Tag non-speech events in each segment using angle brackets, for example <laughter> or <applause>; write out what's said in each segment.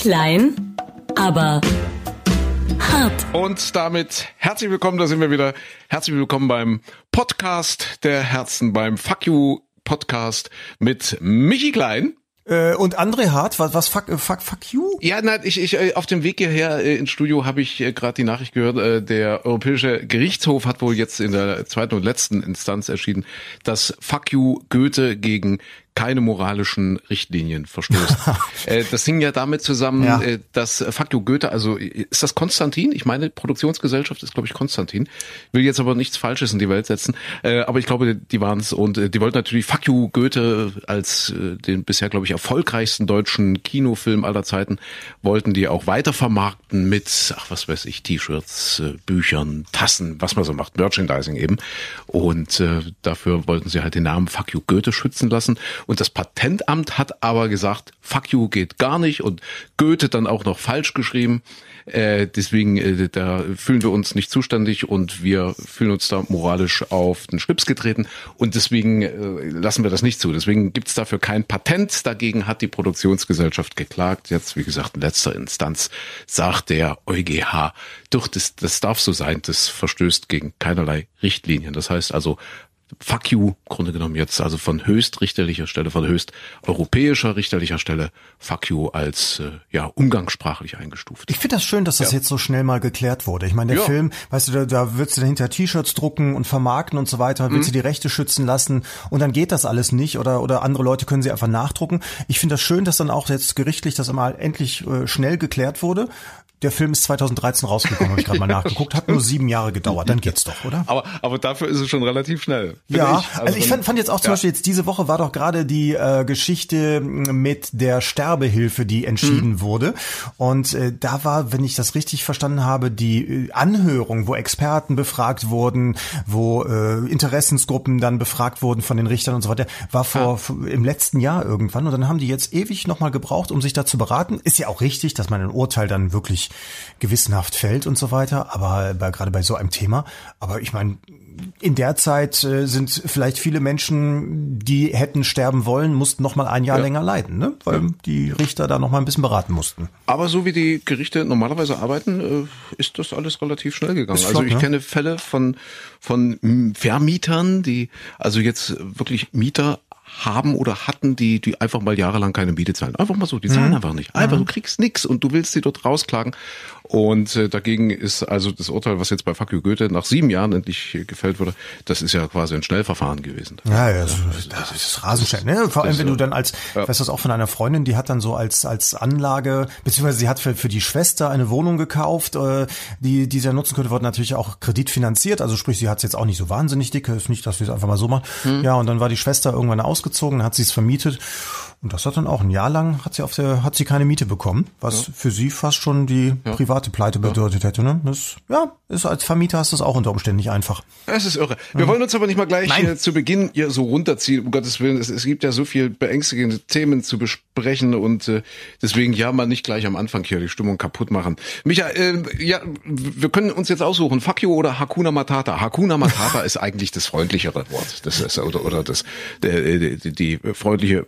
Klein, aber hart. Und damit herzlich willkommen, da sind wir wieder. Herzlich willkommen beim Podcast der Herzen, beim Fuck You Podcast mit Michi Klein. Äh, und André Hart, was, was fuck, fuck, fuck you? Ja, nein, ich, ich äh, auf dem Weg hierher äh, ins Studio habe ich äh, gerade die Nachricht gehört, äh, der Europäische Gerichtshof hat wohl jetzt in der zweiten und letzten Instanz entschieden, dass Fuck you Goethe gegen keine moralischen Richtlinien verstößt. <laughs> äh, das hing ja damit zusammen, Ja. äh, dass äh, Fuck you Goethe, also ist das Konstantin? Ich meine, Produktionsgesellschaft ist, glaube ich, Konstantin. Will jetzt aber nichts Falsches in die Welt setzen. Äh, aber ich glaube, die waren es. Und äh, die wollten natürlich Fuck you Goethe als äh, den bisher, glaube ich, erfolgreichsten deutschen Kinofilm aller Zeiten, wollten die auch weiter vermarkten mit, ach was weiß ich, T-Shirts, Büchern, Tassen, was man so macht, Merchandising eben. Und dafür wollten sie halt den Namen Fuck you Goethe schützen lassen. Und das Patentamt hat aber gesagt, Fuck you geht gar nicht und Goethe dann auch noch falsch geschrieben. Äh, deswegen, äh, da fühlen wir uns nicht zuständig und wir fühlen uns da moralisch auf den Schlips getreten und deswegen äh, lassen wir das nicht zu. Deswegen gibt's dafür kein Patent. Dagegen hat die Produktionsgesellschaft geklagt. Jetzt, wie gesagt, in letzter Instanz sagt der EuGH, doch, das, das darf so sein, das verstößt gegen keinerlei Richtlinien. Das heißt also, Fuck you, im Grunde genommen jetzt, also von höchstrichterlicher Stelle, von höchst europäischer richterlicher Stelle, fuck you als äh, ja umgangssprachlich eingestuft. Ich finde das schön, dass das Ja. jetzt so schnell mal geklärt wurde. Ich meine, der Ja. Film, weißt du, da, da würdest du dahinter T-Shirts drucken und vermarkten und so weiter, Mhm. willst du die Rechte schützen lassen und dann geht das alles nicht oder oder andere Leute können sie einfach nachdrucken. Ich finde das schön, dass dann auch jetzt gerichtlich das mal endlich äh, schnell geklärt wurde. Der Film ist 2013 rausgekommen, habe ich gerade mal <laughs> nachgeguckt. Hat nur sieben Jahre gedauert. Dann geht's doch, oder? Aber, aber dafür ist es schon relativ schnell. Ja, also, ich wenn- fand, fand jetzt auch zum ja. Beispiel jetzt diese Woche war doch gerade die äh, Geschichte mit der Sterbehilfe, die entschieden Mhm. wurde. Und äh, da war, wenn ich das richtig verstanden habe, die äh, Anhörung, wo Experten befragt wurden, wo äh, Interessensgruppen dann befragt wurden von den Richtern und so weiter, war vor f- im letzten Jahr irgendwann. Und dann haben die jetzt ewig nochmal gebraucht, um sich da zu beraten. Ist ja auch richtig, dass man ein Urteil dann wirklich gewissenhaft fällt und so weiter. Aber bei, gerade bei so einem Thema. Aber ich meine, in der Zeit äh, sind vielleicht viele Menschen, die hätten sterben wollen, mussten noch mal ein Jahr Ja. länger leiden, ne? weil die Richter da noch mal ein bisschen beraten mussten. Aber so wie die Gerichte normalerweise arbeiten, äh, ist das alles relativ schnell gegangen. Ist also flott, ich ne? kenne Fälle von, von Vermietern, die also jetzt wirklich Mieter haben oder hatten, die, die einfach mal jahrelang keine Miete zahlen. Einfach mal so, die Mhm. zahlen einfach nicht. Einfach, du kriegst nix und du willst sie dort rausklagen. Und äh, dagegen ist also das Urteil, was jetzt bei you Goethe nach sieben Jahren endlich äh, gefällt wurde, das ist ja quasi ein Schnellverfahren gewesen. Ja, ja, das, das ist rasend schnell. Ne? Vor allem, wenn du dann als, Ja. ich weiß das auch von einer Freundin, die hat dann so als als Anlage, beziehungsweise sie hat für, für die Schwester eine Wohnung gekauft, äh, die die sie ja nutzen könnte, wurde natürlich auch kreditfinanziert. Also sprich, sie hat es jetzt auch nicht so wahnsinnig dick, ist nicht, dass wir es einfach mal so machen. Hm. Ja, und dann war die Schwester irgendwann ausgezogen, dann hat sie es vermietet. Und das hat dann auch ein Jahr lang hat sie auf der hat sie keine Miete bekommen, was für sie fast schon die private Pleite bedeutet hätte. Ne? Das, ja, ist als Vermieter hast du es auch unter Umständen nicht einfach. Es ist irre. Wir wollen uns aber nicht mal gleich Nein. zu Beginn hier so runterziehen, um Gottes Willen. Es, es gibt ja so viel beängstigende Themen zu besprechen und äh, deswegen ja mal nicht gleich am Anfang hier die Stimmung kaputt machen. Micha, äh, ja, wir können uns jetzt aussuchen, you oder Hakuna Matata. Hakuna Matata <laughs> ist eigentlich das freundlichere Wort. Das ist, oder, oder das, äh, die, die freundliche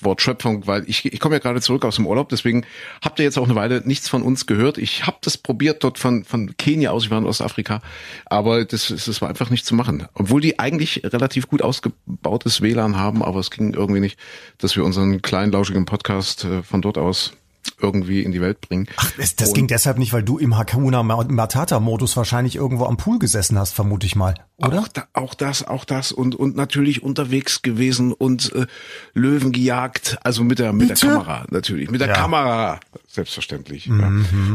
Wortschöpfung, weil ich, ich komme ja gerade zurück aus dem Urlaub, deswegen habt ihr jetzt auch eine Weile nichts von uns gehört. Ich habe das probiert dort von, von Kenia aus, ich war in Ostafrika, aber das, das war einfach nicht zu machen. Obwohl die eigentlich relativ gut ausgebautes WLAN haben, aber es ging irgendwie nicht, dass wir unseren kleinen, lauschigen Podcast äh, von dort aus irgendwie in die Welt bringen. Ach, das, das ging deshalb nicht, weil du im Hakuna Matata-Modus wahrscheinlich irgendwo am Pool gesessen hast, vermute ich mal, oder? Auch, da, auch das, auch das und und natürlich unterwegs gewesen und äh, Löwen gejagt, also mit der mit Bitte? der Kamera natürlich, mit der Ja. Kamera selbstverständlich. Ja.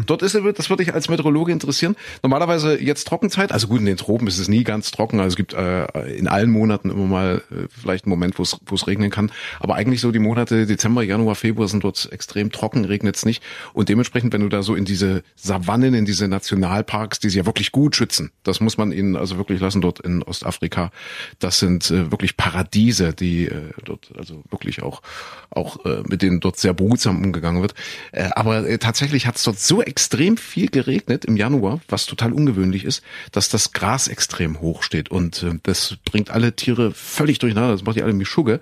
Dort ist das würde ich als Meteorologe interessieren. Normalerweise jetzt Trockenzeit, also gut in den Tropen ist es nie ganz trocken, also es gibt äh, in allen Monaten immer mal äh, vielleicht einen Moment, wo es wo es regnen kann, aber eigentlich so die Monate Dezember, Januar, Februar sind dort extrem trocken, regnet's nicht und dementsprechend, wenn du da so in diese Savannen, in diese Nationalparks, die sie ja wirklich gut schützen, das muss man ihnen also wirklich lassen dort in Ostafrika, das sind äh, wirklich Paradiese, die äh, dort also wirklich auch auch äh, mit denen dort sehr behutsam umgegangen wird. Äh, aber äh, tatsächlich hat es dort so extrem viel geregnet im Januar, was total ungewöhnlich ist, dass das Gras extrem hoch steht und äh, das bringt alle Tiere völlig durcheinander. Das macht die alle Mischugge.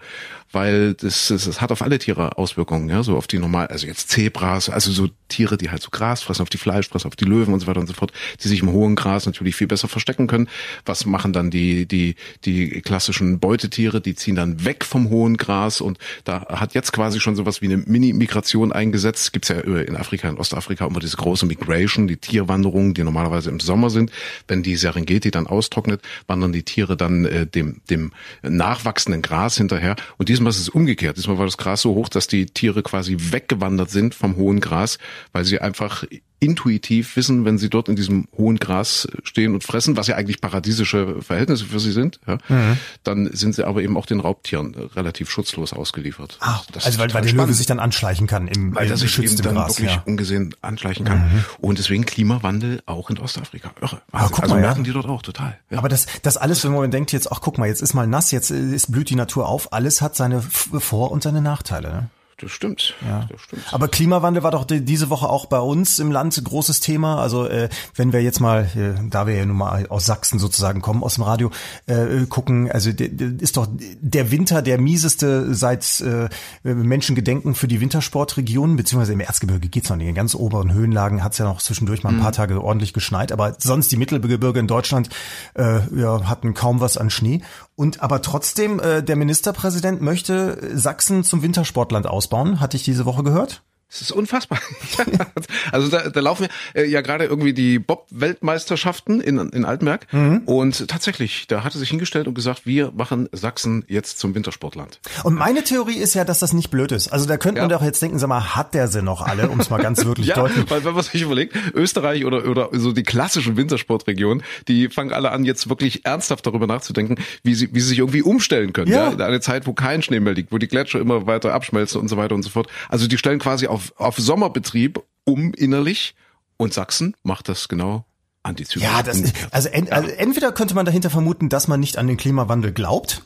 Weil das, das, das hat auf alle Tiere Auswirkungen, ja, so auf die normal, also jetzt Zebras, also so Tiere, die halt so Gras fressen, auf die Fleisch fressen, auf die Löwen und so weiter und so fort, die sich im hohen Gras natürlich viel besser verstecken können. Was machen dann die, die, die klassischen Beutetiere? Die ziehen dann weg vom hohen Gras und da hat jetzt quasi schon sowas wie eine Mini-Migration eingesetzt. Gibt's ja in Afrika, in Ostafrika immer diese große Migration, die Tierwanderungen, die normalerweise im Sommer sind. Wenn die Serengeti dann austrocknet, wandern die Tiere dann äh, dem, dem nachwachsenden Gras hinterher. Und diesmal ist es umgekehrt. Diesmal war das Gras so hoch, dass die Tiere quasi weggewandert sind vom hohen Gras, weil sie einfach intuitiv wissen, wenn sie dort in diesem hohen Gras stehen und fressen, was ja eigentlich paradiesische Verhältnisse für sie sind, ja, mhm. dann sind sie aber eben auch den Raubtieren relativ schutzlos ausgeliefert. Ah, also weil, weil der Löwe sich dann anschleichen kann im weil sich eben dann Gras, wirklich ja. ungesehen anschleichen kann. Mhm. Und deswegen Klimawandel auch in Ostafrika. Irre. Ah, guck also mal, merken ja. die dort auch total. Ja. Aber das, das alles, wenn man denkt jetzt, ach guck mal, jetzt ist mal nass, jetzt ist blüht die Natur auf, alles hat seine Vor- und seine Nachteile. Ne? Das stimmt. Ja. Das stimmt. Aber Klimawandel war doch diese Woche auch bei uns im Land großes Thema. Also äh, wenn wir jetzt mal, äh, da wir ja nun mal aus Sachsen sozusagen kommen, aus dem Radio, äh, gucken, also ist doch der Winter der mieseste seit äh, Menschengedenken für die Wintersportregionen, beziehungsweise im Erzgebirge geht's noch nicht. In ganz oberen Höhenlagen hat's ja noch zwischendurch mal ein paar mhm. Tage ordentlich geschneit, aber sonst die Mittelgebirge in Deutschland äh, ja, hatten kaum was an Schnee. Und aber trotzdem, äh, der Ministerpräsident möchte Sachsen zum Wintersportland ausbauen, hatte ich diese Woche gehört. Das ist unfassbar. <laughs> also da, da laufen äh, ja gerade irgendwie die Bob-Weltmeisterschaften in, in Altenberg. Mhm. Und tatsächlich, da hat er sich hingestellt und gesagt, wir machen Sachsen jetzt zum Wintersportland. Und meine Theorie ist ja, dass das nicht blöd ist. Also da könnte man ja. doch jetzt denken, sag mal, hat der sie noch alle, um es mal ganz <laughs> wirklich ja, deutlich. Weil wenn man sich überlegt, Österreich oder, oder so die klassischen Wintersportregionen, die fangen alle an, jetzt wirklich ernsthaft darüber nachzudenken, wie sie, wie sie sich irgendwie umstellen können. Ja. ja. In eine Zeit, wo kein Schnee mehr liegt, wo die Gletscher immer weiter abschmelzen und so weiter und so fort. Also die stellen quasi auf, auf Sommerbetrieb um innerlich und Sachsen macht das genau antizyklisch. Ja, das also, en, also entweder könnte man dahinter vermuten, dass man nicht an den Klimawandel glaubt,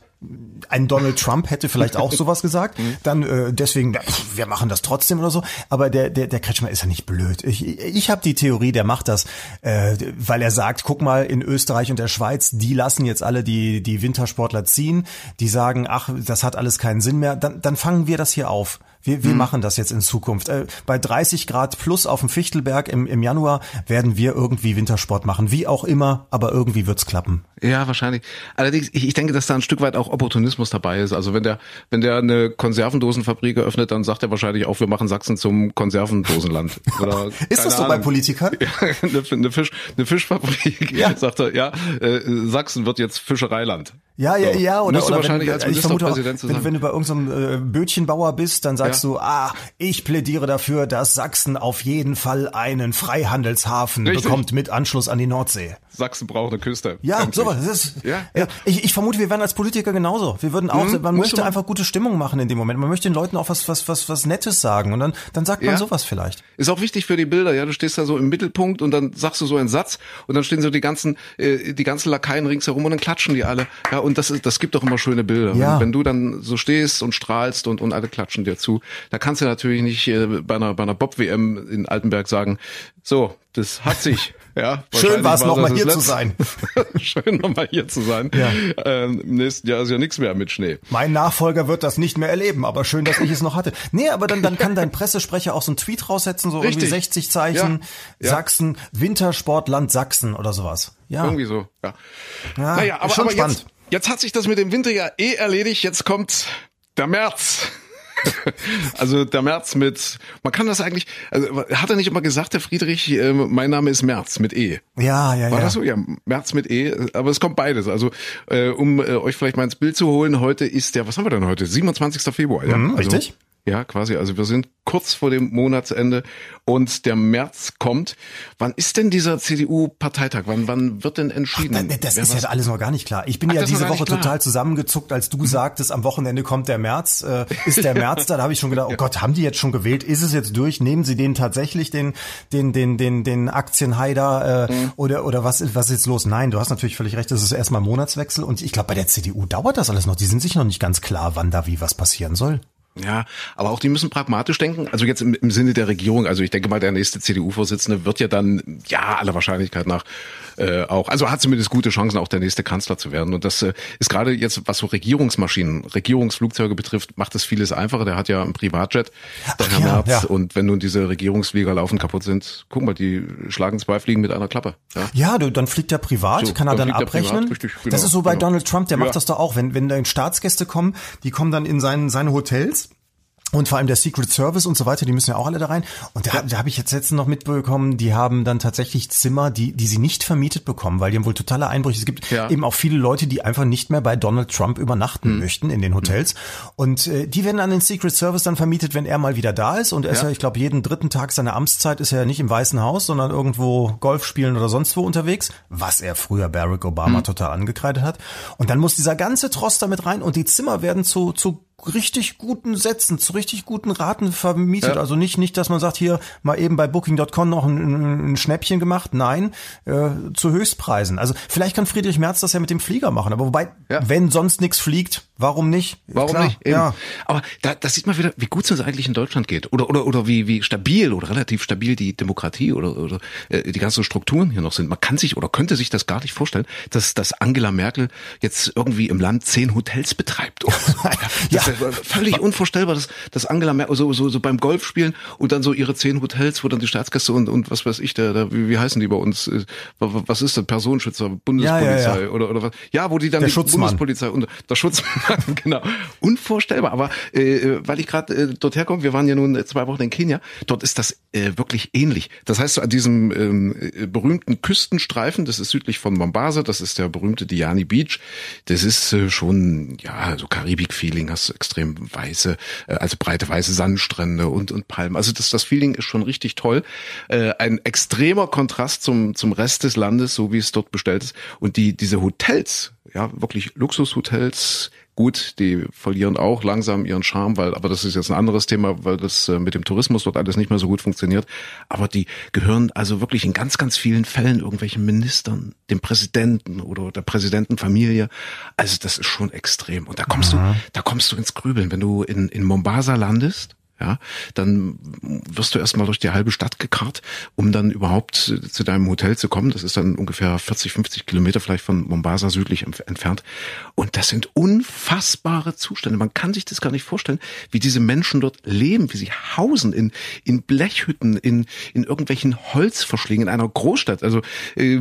ein Donald Trump hätte vielleicht auch sowas gesagt, <laughs> mhm. dann äh, deswegen, pff, wir machen das trotzdem oder so. Aber der der der Kretschmer ist ja nicht blöd. Ich ich habe die Theorie, der macht das, äh, weil er sagt, guck mal in Österreich und der Schweiz, die lassen jetzt alle die die Wintersportler ziehen, die sagen, ach, das hat alles keinen Sinn mehr. Dann dann fangen wir das hier auf. Wir, wir hm. machen das jetzt in Zukunft. Äh, bei 30 Grad plus auf dem Fichtelberg im, im Januar werden wir irgendwie Wintersport machen. Wie auch immer, aber irgendwie wird's klappen. Ja, wahrscheinlich. Allerdings, ich, ich denke, dass da ein Stück weit auch Opportunismus dabei ist. Also wenn der, wenn der eine Konservendosenfabrik eröffnet, dann sagt er wahrscheinlich auch, wir machen Sachsen zum Konservendosenland. <laughs> Oder, ist das so Ahnung. bei Politikern? <laughs> Ja, eine, eine, Fisch, eine Fischfabrik, ja. <laughs> sagt er, ja, äh, Sachsen wird jetzt Fischereiland. Ja, ja, so. ja. Oder, oder wahrscheinlich wenn, als ich vermute auch, wenn, wenn, du bei irgendeinem äh, Bötchenbauer bist, dann sagst ja. du, ah, ich plädiere dafür, dass Sachsen auf jeden Fall einen Freihandelshafen Richtig. bekommt mit Anschluss an die Nordsee. Sachsen braucht eine Küste. Ja, sowas. Ist, ja, ja. Ich, ich vermute, wir wären als Politiker genauso. Wir würden auch, mhm, man möchte einfach gute Stimmung machen in dem Moment. Man möchte den Leuten auch was, was, was, was Nettes sagen und dann, dann sagt man ja. sowas vielleicht. Ist auch wichtig für die Bilder. Ja, du stehst da so im Mittelpunkt und dann sagst du so einen Satz und dann stehen so die ganzen, äh, die ganzen Lakaien ringsherum und dann klatschen die alle. Ja, und das ist, das gibt doch immer schöne Bilder. Ja. Wenn, wenn du dann so stehst und strahlst und, und alle klatschen dir zu, da kannst du natürlich nicht äh, bei einer, bei einer Bob-WM in Altenberg sagen, so, das hat sich. <laughs> Ja, Schön war es nochmal hier zu sein. <laughs> Schön nochmal hier zu sein. Ja. Ähm, Im nächsten Jahr ist ja nichts mehr mit Schnee. Mein Nachfolger wird das nicht mehr erleben, aber schön, dass ich es noch hatte. Nee, aber dann, dann kann dein Pressesprecher auch so einen Tweet raussetzen, so Richtig. irgendwie 60 Zeichen, ja. Sachsen, Wintersportland Sachsen oder sowas. Ja. Irgendwie so, ja. ja naja, aber, schon aber spannend. Jetzt, jetzt hat sich das mit dem Winter ja eh erledigt. Jetzt kommt der März. <laughs> also der März mit, man kann das eigentlich, also hat er nicht immer gesagt, der Friedrich, äh, mein Name ist März mit E. Ja, ja, ja. War das so? Ja, März mit E, aber es kommt beides. Also äh, um äh, euch vielleicht mal ins Bild zu holen, heute ist der, was haben wir denn heute? 27. Februar, ja. Mhm, also, richtig? Ja, quasi. Also wir sind kurz vor dem Monatsende und der März kommt. Wann ist denn dieser CDU-Parteitag? Wann, wann wird denn entschieden? Ach, das ist was? ja alles noch gar nicht klar. Ich bin Ach, ja diese Woche total zusammengezuckt, als du mhm. sagtest, am Wochenende kommt der März. Äh, ist der <laughs> März da? Da habe ich schon gedacht, oh Gott, haben die jetzt schon gewählt? Ist es jetzt durch? Nehmen sie den tatsächlich, den, den, den, den, den Aktienheider äh, mhm. oder, oder was, was ist jetzt los? Nein, du hast natürlich völlig recht, das ist erstmal Monatswechsel und ich glaube, bei der CDU dauert das alles noch. Die sind sich noch nicht ganz klar, wann da wie was passieren soll. Ja, aber auch die müssen pragmatisch denken. Also jetzt im, im Sinne der Regierung. Also ich denke mal, der nächste CDU-Vorsitzende wird ja dann, ja, aller Wahrscheinlichkeit nach äh, auch, also hat zumindest gute Chancen, auch der nächste Kanzler zu werden. Und das äh, ist gerade jetzt, was so Regierungsmaschinen, Regierungsflugzeuge betrifft, macht das vieles einfacher. Der hat ja einen Privatjet, der Ach Herr ja, Merz. Ja. Und wenn nun diese Regierungsflieger laufen kaputt sind, guck mal, die schlagen zwei Fliegen mit einer Klappe. Ja, ja du, dann fliegt der privat, so, kann er dann, dann abrechnen. Privat, richtig, genau, das ist so bei genau. Donald Trump, der macht das da auch. Wenn, wenn da Staatsgäste kommen, die kommen dann in seinen, seine Hotels und vor allem der Secret Service und so weiter, die müssen ja auch alle da rein. Und da, da habe ich jetzt letztens noch mitbekommen, die haben dann tatsächlich Zimmer, die, die sie nicht vermietet bekommen, weil die haben wohl totale Einbrüche. Es gibt ja. eben auch viele Leute, die einfach nicht mehr bei Donald Trump übernachten mhm. möchten in den Hotels. Und äh, die werden an den Secret Service dann vermietet, wenn er mal wieder da ist. Und er ja. ist ja, ich glaube, jeden dritten Tag seiner Amtszeit ist er ja nicht im Weißen Haus, sondern irgendwo Golf spielen oder sonst wo unterwegs, was er früher Barack Obama mhm. total angekreidet hat. Und dann muss dieser ganze Trost damit rein und die Zimmer werden zu, zu richtig guten Sätzen, zu richtig guten Raten vermietet. Ja. Also nicht, nicht, dass man sagt, hier mal eben bei Booking.com noch ein, ein Schnäppchen gemacht. Nein, äh, zu Höchstpreisen. Also vielleicht kann Friedrich Merz das ja mit dem Flieger machen. Aber wobei, ja. wenn sonst nichts fliegt, warum nicht? Warum Klar, nicht? Eben. Ja. Aber da, das sieht man wieder, wie gut es eigentlich in Deutschland geht. Oder, oder, oder wie, wie stabil oder relativ stabil die Demokratie oder, oder äh, die ganzen Strukturen hier noch sind. Man kann sich oder könnte sich das gar nicht vorstellen, dass, dass Angela Merkel jetzt irgendwie im Land zehn Hotels betreibt. <laughs> Ja völlig unvorstellbar, dass, dass Angela Merkel so, so, so beim Golfspielen und dann so ihre zehn Hotels, wo dann die Staatsgäste und, und was weiß ich, der, der wie, wie heißen die bei uns? Äh, was ist das? Personenschützer, Bundespolizei ja, ja, ja. oder oder was? Ja, wo die dann der die Schutzmann. Bundespolizei und der Schutzmann, <laughs> genau. Unvorstellbar. Aber äh, weil ich gerade äh, dort herkomme, wir waren ja nun zwei Wochen in Kenia, dort ist das äh, wirklich ähnlich. Das heißt, so an diesem ähm, äh, berühmten Küstenstreifen, das ist südlich von Mombasa, das ist der berühmte Diani Beach, das ist äh, schon, ja, so Karibik-Feeling, hast extrem weiße, äh, also breite weiße Sandstrände und, und Palmen. Also das, das Feeling ist schon richtig toll. Äh, ein extremer Kontrast zum, zum Rest des Landes, so wie es dort bestellt ist. Und die, diese Hotels, ja, wirklich Luxushotels, Gut, die verlieren auch langsam ihren Charme, weil, aber das ist jetzt ein anderes Thema, weil das äh, mit dem Tourismus dort alles nicht mehr so gut funktioniert. Aber die gehören also wirklich in ganz, ganz vielen Fällen irgendwelchen Ministern, dem Präsidenten oder der Präsidentenfamilie. Also das ist schon extrem. Und da kommst Aha. du, da kommst du ins Grübeln, wenn du in, in Mombasa landest ja, dann wirst du erstmal durch die halbe Stadt gekarrt, um dann überhaupt zu deinem Hotel zu kommen. Das ist dann ungefähr 40, 50 Kilometer vielleicht von Mombasa südlich entfernt. Und das sind unfassbare Zustände. Man kann sich das gar nicht vorstellen, wie diese Menschen dort leben, wie sie hausen in, in Blechhütten, in, in irgendwelchen Holzverschlingen in einer Großstadt. Also äh,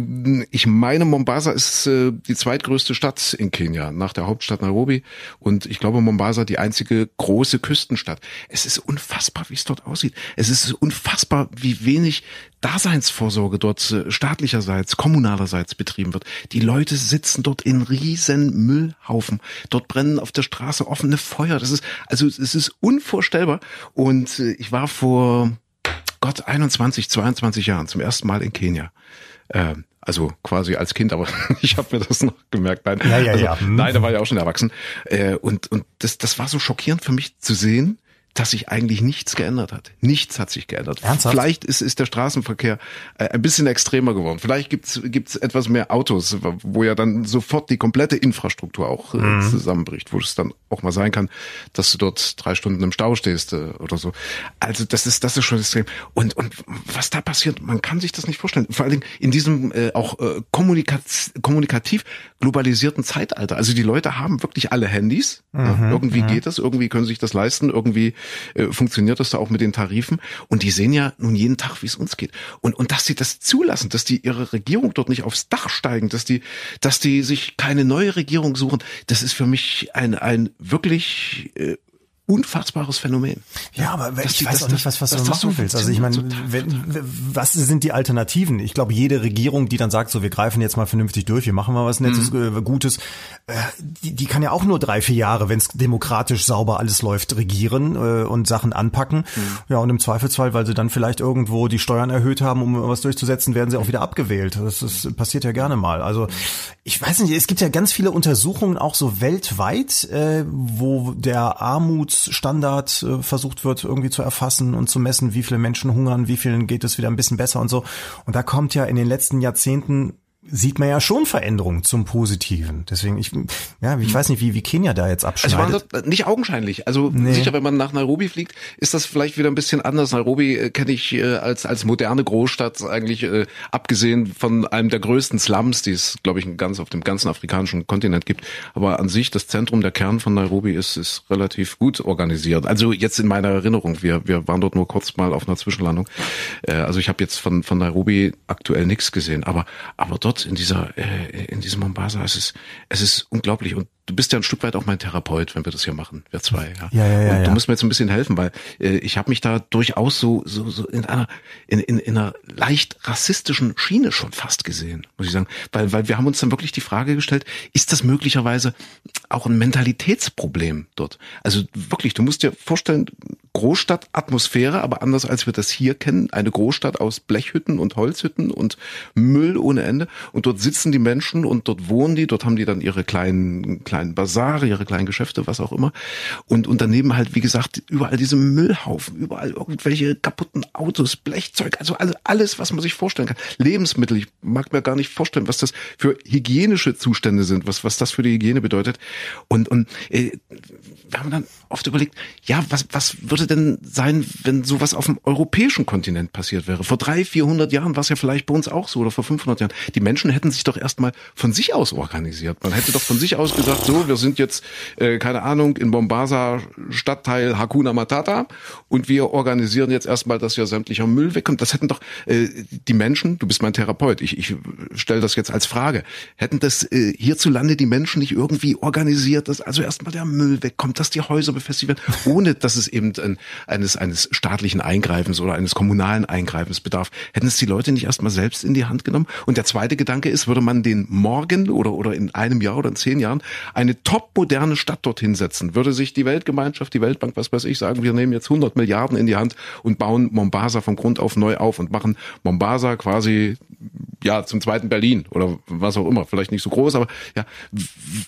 ich meine, Mombasa ist äh, die zweitgrößte Stadt in Kenia nach der Hauptstadt Nairobi. Und ich glaube, Mombasa die einzige große Küstenstadt. Es ist unfassbar, wie es dort aussieht. Es ist unfassbar, wie wenig Daseinsvorsorge dort äh, staatlicherseits, kommunalerseits betrieben wird. Die Leute sitzen dort in riesen Müllhaufen. Dort brennen auf der Straße offene Feuer. Das ist, also es ist unvorstellbar. Und äh, ich war vor Gott 21, 22 Jahren zum ersten Mal in Kenia. Ähm, also quasi als Kind, aber <laughs> ich habe mir das noch gemerkt. Nein, ja, ja, also, ja. nein, da war ja auch schon erwachsen. Äh, und und das, das war so schockierend für mich zu sehen, dass sich eigentlich nichts geändert hat. Nichts hat sich geändert. Ernsthaft? Vielleicht ist, ist der Straßenverkehr äh, ein bisschen extremer geworden. Vielleicht gibt's gibt's etwas mehr Autos, wo ja dann sofort die komplette Infrastruktur auch äh, mhm. zusammenbricht, wo es dann auch mal sein kann, dass du dort drei Stunden im Stau stehst äh, oder so. Also das ist das ist schon extrem. Und und was da passiert, man kann sich das nicht vorstellen. Vor allen Dingen in diesem äh, auch äh, kommunikativ, kommunikativ globalisierten Zeitalter. Also die Leute haben wirklich alle Handys. Mhm. Ja, irgendwie mhm. geht das, irgendwie können sich das leisten, irgendwie äh, funktioniert das da auch mit den Tarifen. Und die sehen ja nun jeden Tag, wie es uns geht. Und, und dass sie das zulassen, dass die ihre Regierung dort nicht aufs Dach steigen, dass die, dass die sich keine neue Regierung suchen, das ist für mich ein, ein wirklich äh, unfassbares Phänomen. Ja, aber das, ich weiß das, auch nicht, was, was du machen so willst. Also ich meine, wenn, was sind die Alternativen? Ich glaube, jede Regierung, die dann sagt, so wir greifen jetzt mal vernünftig durch, wir machen mal was Nettes, mhm. Äh, Gutes, äh, die, die kann ja auch nur drei, vier Jahre, wenn es demokratisch sauber alles läuft, regieren äh, und Sachen anpacken. Mhm. Ja, und im Zweifelsfall, weil sie dann vielleicht irgendwo die Steuern erhöht haben, um was durchzusetzen, werden sie auch wieder abgewählt. Das, das passiert ja gerne mal. Also ich weiß nicht, es gibt ja ganz viele Untersuchungen auch so weltweit, wo der Armut Standard äh, versucht wird irgendwie zu erfassen und zu messen, wie viele Menschen hungern, wie vielen geht es wieder ein bisschen besser und so. Und da kommt ja in den letzten Jahrzehnten sieht man ja schon Veränderungen zum Positiven. Deswegen, ich, ja, ich weiß nicht, wie, wie Kenia da jetzt abschneidet. Also waren nicht augenscheinlich. Also nee. sicher, wenn man nach Nairobi fliegt, ist das vielleicht wieder ein bisschen anders. Nairobi äh, kenne ich äh, als, als moderne Großstadt eigentlich, äh, abgesehen von einem der größten Slums, die es, glaube ich, ganz auf dem ganzen afrikanischen Kontinent gibt. Aber an sich, das Zentrum, der Kern von Nairobi ist, ist relativ gut organisiert. Also jetzt in meiner Erinnerung, wir, wir waren dort nur kurz mal auf einer Zwischenlandung. Äh, also ich habe jetzt von, von Nairobi aktuell nichts gesehen. Aber, aber dort in dieser, äh, in diesem Mombasa, es ist, es ist unglaublich. Und du bist ja ein Stück weit auch mein Therapeut, wenn wir das hier machen, wir zwei. Ja, ja, ja. ja und du ja. musst mir jetzt ein bisschen helfen, weil äh, ich habe mich da durchaus so, so, so in einer, in, in, in einer leicht rassistischen Schiene schon fast gesehen, muss ich sagen. Weil, weil wir haben uns dann wirklich die Frage gestellt, ist das möglicherweise auch ein Mentalitätsproblem dort? Also wirklich, du musst dir vorstellen, Großstadtatmosphäre, aber anders als wir das hier kennen, eine Großstadt aus Blechhütten und Holzhütten und Müll ohne Ende. Und dort sitzen die Menschen und dort wohnen die, dort haben die dann ihre kleinen, kleinen kleinen Basare, ihre kleinen Geschäfte, was auch immer. Und, daneben halt, wie gesagt, überall diese Müllhaufen, überall irgendwelche kaputten Autos, Blechzeug, also alles, was man sich vorstellen kann. Lebensmittel, ich mag mir gar nicht vorstellen, was das für hygienische Zustände sind, was, was das für die Hygiene bedeutet. Und, und äh, wir haben dann oft überlegt, ja, was, was würde denn sein, wenn sowas auf dem europäischen Kontinent passiert wäre? Vor drei, vierhundert Jahren war es ja vielleicht bei uns auch so oder vor 500 Jahren. Die Menschen hätten sich doch erstmal von sich aus organisiert. Man hätte doch von sich aus gesagt, so, wir sind jetzt, äh, keine Ahnung, in Mombasa Stadtteil Hakuna Matata und wir organisieren jetzt erstmal, dass ja sämtlicher Müll wegkommt. Das hätten doch äh, die Menschen, du bist mein Therapeut, ich, ich stelle das jetzt als Frage, hätten das äh, hierzulande die Menschen nicht irgendwie organisiert, dass also erstmal der Müll wegkommt, dass die Häuser befestigt werden, ohne dass es eben ein, eines, eines staatlichen Eingreifens oder eines kommunalen Eingreifens bedarf. Hätten es die Leute nicht erstmal selbst in die Hand genommen? Und der zweite Gedanke ist, würde man den morgen oder, oder in einem Jahr oder in zehn Jahren eine topmoderne Stadt dorthin setzen, würde sich die Weltgemeinschaft, die Weltbank, was weiß ich, sagen, wir nehmen jetzt 100 Milliarden in die Hand und bauen Mombasa von Grund auf neu auf und machen Mombasa quasi ja zum zweiten Berlin oder was auch immer, vielleicht nicht so groß, aber ja,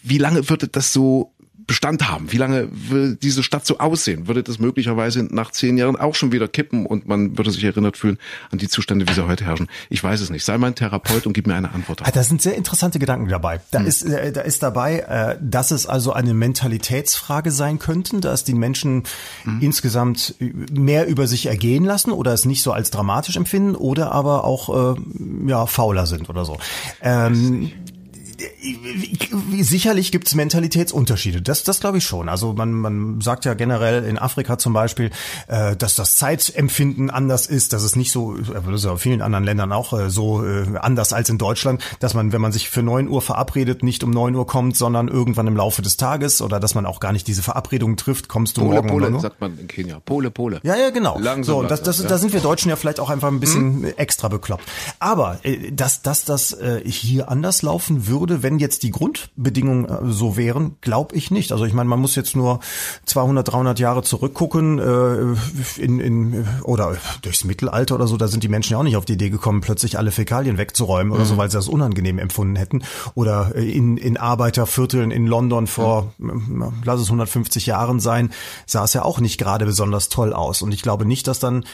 wie lange würde das so Bestand haben? Wie lange will diese Stadt so aussehen? Würde das möglicherweise nach zehn Jahren auch schon wieder kippen und man würde sich erinnert fühlen an die Zustände, wie sie heute herrschen? Ich weiß es nicht. Sei mein Therapeut und gib mir eine Antwort. Darauf. Da sind sehr interessante Gedanken dabei. Da hm. ist, äh, da ist dabei, äh, dass es also eine Mentalitätsfrage sein könnten, dass die Menschen hm. insgesamt mehr über sich ergehen lassen oder es nicht so als dramatisch empfinden oder aber auch äh, ja fauler sind oder so. Ähm, sicherlich gibt es Mentalitätsunterschiede. Das, das glaube ich schon. Also man, man sagt ja generell in Afrika zum Beispiel, äh, dass das Zeitempfinden anders ist, dass es nicht so, äh, das ist ja in vielen anderen Ländern auch äh, so äh, anders als in Deutschland, dass man, wenn man sich für neun Uhr verabredet, nicht um neun Uhr kommt, sondern irgendwann im Laufe des Tages oder dass man auch gar nicht diese Verabredung trifft, kommst du Pole, morgen Pole, Pole, sagt man in Kenia. Pole, Pole. Ja, ja, genau. Langsam so, das, das, ja. da sind wir Deutschen ja vielleicht auch einfach ein bisschen hm? extra bekloppt. Aber äh, dass, dass das äh, hier anders laufen würde, würde, wenn jetzt die Grundbedingungen äh, so wären, glaube ich nicht. Also ich meine, man muss jetzt nur 200, 300 Jahre zurückgucken äh, in, in oder durchs Mittelalter oder so, da sind die Menschen ja auch nicht auf die Idee gekommen, plötzlich alle Fäkalien wegzuräumen oder mhm. so, weil sie das unangenehm empfunden hätten. Oder äh, in, in Arbeitervierteln in London vor, mhm. lass es 150 Jahren sein, sah es ja auch nicht gerade besonders toll aus. Und ich glaube nicht, dass dann,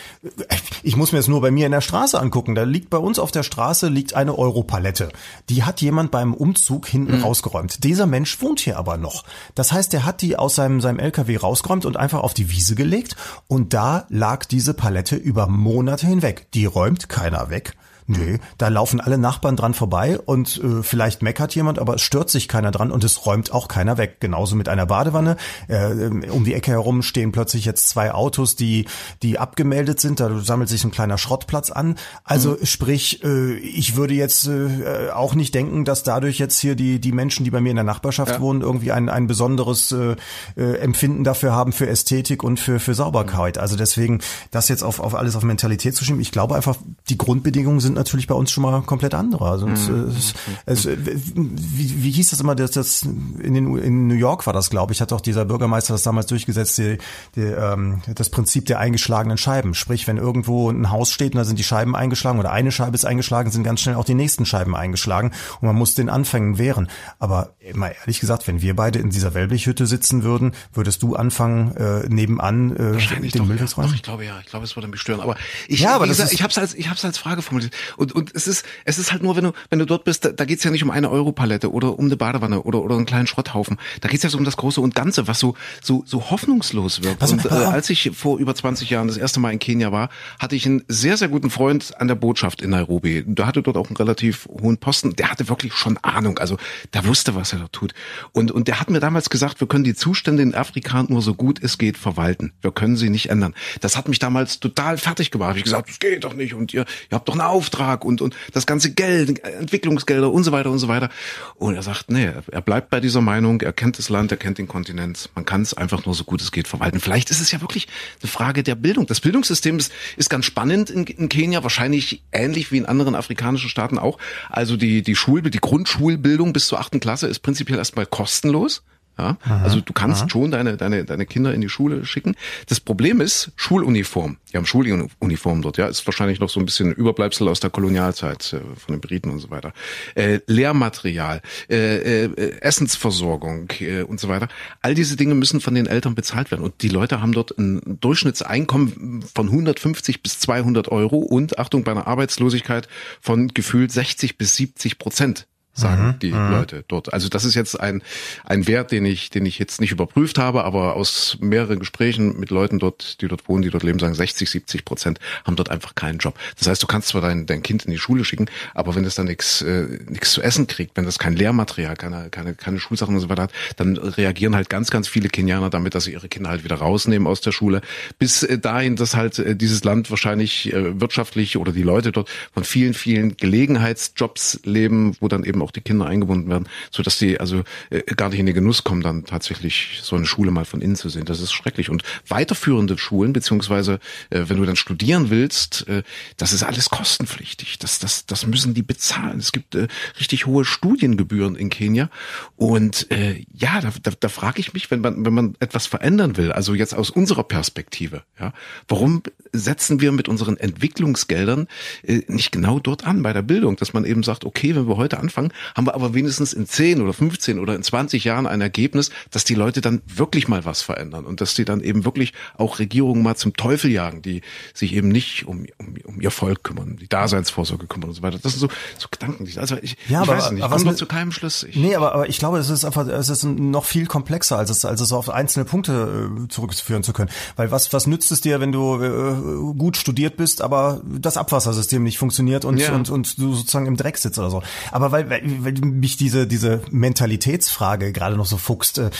ich muss mir das nur bei mir in der Straße angucken. Da liegt bei uns auf der Straße liegt eine Europalette. Die hat jemand beim Umzug hinten mhm. rausgeräumt. Dieser Mensch wohnt hier aber noch. Das heißt, er hat die aus seinem, seinem LKW rausgeräumt und einfach auf die Wiese gelegt und da lag diese Palette über Monate hinweg. Die räumt keiner weg. Nee, da laufen alle Nachbarn dran vorbei und äh, vielleicht meckert jemand, aber es stört sich keiner dran und es räumt auch keiner weg. Genauso mit einer Badewanne. Äh, um die Ecke herum stehen plötzlich jetzt zwei Autos, die, die abgemeldet sind. Da sammelt sich so ein kleiner Schrottplatz an. Also mhm. sprich, äh, ich würde jetzt äh, auch nicht denken, dass dadurch jetzt hier die, die Menschen, die bei mir in der Nachbarschaft ja. wohnen, irgendwie ein, ein besonderes äh, äh, Empfinden dafür haben für Ästhetik und für, für Sauberkeit. Also deswegen, das jetzt auf, auf alles auf Mentalität zu schieben, ich glaube einfach, die Grundbedingungen sind natürlich bei uns schon mal komplett andere. Also mhm. es, es, wie, wie hieß das immer, das, das in, den, in New York war das, glaube ich, hat auch dieser Bürgermeister das damals durchgesetzt, die, die, ähm, das Prinzip der eingeschlagenen Scheiben. Sprich, wenn irgendwo ein Haus steht und da sind die Scheiben eingeschlagen oder eine Scheibe ist eingeschlagen, sind ganz schnell auch die nächsten Scheiben eingeschlagen und man muss den Anfängen wehren. Aber mal ehrlich gesagt, wenn wir beide in dieser Wellblichhütte sitzen würden, würdest du anfangen, äh, nebenan äh, den Müll wegzuräumen? Ja, ich glaube ja, ich glaube, es würde mich stören. Aber ich, ja, aber gesagt, ich habe es als ich habe als Frage formuliert Und, und es ist, es ist halt nur, wenn du, wenn du dort bist, da, da geht's ja nicht um eine Europalette oder um eine Badewanne oder, oder einen kleinen Schrotthaufen. Da geht's ja so um das Große und Ganze, was so, so, so hoffnungslos. Was- und äh, als ich vor über 20 Jahren das erste Mal in Kenia war, hatte ich einen sehr, sehr guten Freund an der Botschaft in Nairobi. Der hatte dort auch einen relativ hohen Posten. Der hatte wirklich schon Ahnung. Also der wusste, was er da tut. Und, und der hat mir damals gesagt, wir können die Zustände in Afrika nur so gut es geht verwalten. Wir können sie nicht ändern. Das hat mich damals total fertig gemacht. Hab Ich gesagt, das geht doch nicht. Und ihr, ihr habt doch einen Auftrag und, und das ganze Geld, Entwicklungsgelder und so weiter und so weiter. Und er sagt, nee, er bleibt bei dieser Meinung. Er kennt das Land, er kennt den Kontinent. Man kann es einfach nur so gut es geht verwalten. Vielleicht ist es ja wirklich eine Frage der Bildung. Das Bildungssystem ist, ist ganz spannend in, in Kenia, wahrscheinlich ähnlich wie in anderen afrikanischen Staaten auch. Also die, die Schul, die Grundschulbildung bis zur achten Klasse ist prinzipiell erstmal kostenlos. Ja, also du kannst schon deine, deine, deine Kinder in die Schule schicken. Das Problem ist Schuluniform. Die haben Schuluniform dort, ja. Ist wahrscheinlich noch so ein bisschen Überbleibsel aus der Kolonialzeit äh, von den Briten und so weiter. Äh, Lehrmaterial, äh, äh, Essensversorgung äh, und so weiter. All diese Dinge müssen von den Eltern bezahlt werden. Und die Leute haben dort ein Durchschnittseinkommen von 150 bis 200 Euro und, Achtung, bei einer Arbeitslosigkeit von gefühlt 60 bis 70 Prozent sagen die Leute dort. Also das ist jetzt ein, ein Wert, den ich, den ich jetzt nicht überprüft habe, aber aus mehreren Gesprächen mit Leuten dort, die dort wohnen, die dort leben, sagen 60, 70 Prozent haben dort einfach keinen Job. Das heißt, du kannst zwar dein, dein Kind in die Schule schicken, aber wenn es dann nichts äh, nichts zu essen kriegt, wenn das kein Lehrmaterial, keine, keine, keine Schulsachen und so weiter hat, dann reagieren halt ganz, ganz viele Kenianer damit, dass sie ihre Kinder halt wieder rausnehmen aus der Schule. Bis äh, dahin, dass halt äh, dieses Land wahrscheinlich äh, wirtschaftlich oder die Leute dort von vielen, vielen Gelegenheitsjobs leben, wo dann eben auch die Kinder eingebunden werden, so dass die also äh, gar nicht in den Genuss kommen, dann tatsächlich so eine Schule mal von innen zu sehen. Das ist schrecklich. Und weiterführende Schulen, beziehungsweise äh, wenn du dann studieren willst, äh, das ist alles kostenpflichtig. Das, das, das müssen die bezahlen. Es gibt äh, richtig hohe Studiengebühren in Kenia. Und äh, ja, da, da, da frage ich mich, wenn man, wenn man etwas verändern will, also jetzt aus unserer Perspektive, ja, warum setzen wir mit unseren Entwicklungsgeldern äh, nicht genau dort an bei der Bildung, dass man eben sagt, okay, wenn wir heute anfangen, haben wir aber wenigstens in 10 oder 15 oder in 20 Jahren ein Ergebnis, dass die Leute dann wirklich mal was verändern und dass die dann eben wirklich auch Regierungen mal zum Teufel jagen, die sich eben nicht um, um, um ihr Volk kümmern, die Daseinsvorsorge kümmern und so weiter. Das sind so, so Gedanken. die- Also ich, Ja, ich aber- weiß nicht, ich komme zu keinem Schluss. Ich, Nee, aber, aber ich glaube, es ist einfach, es ist noch viel komplexer, als es, als es auf einzelne Punkte äh, zurückführen zu können. Weil was, was nützt es dir, wenn du äh, gut studiert bist, aber das Abwassersystem nicht funktioniert und, Ja. und, und du sozusagen im Dreck sitzt oder so. Aber weil, weil, weil mich diese, diese Mentalitätsfrage gerade noch so fuchst. Äh,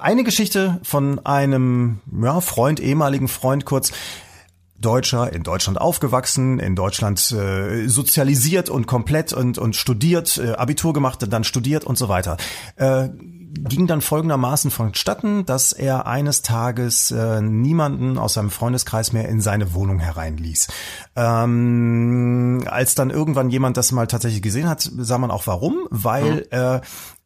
eine Geschichte von einem ja, Freund, ehemaligen Freund kurz, Deutscher, in Deutschland aufgewachsen, in Deutschland äh, sozialisiert und komplett und, und studiert, äh, Abitur gemacht, dann studiert und so weiter. Äh, ging dann folgendermaßen vonstatten, dass er eines Tages äh, niemanden aus seinem Freundeskreis mehr in seine Wohnung hereinließ. Ähm, als dann irgendwann jemand das mal tatsächlich gesehen hat, sah man auch warum, weil äh,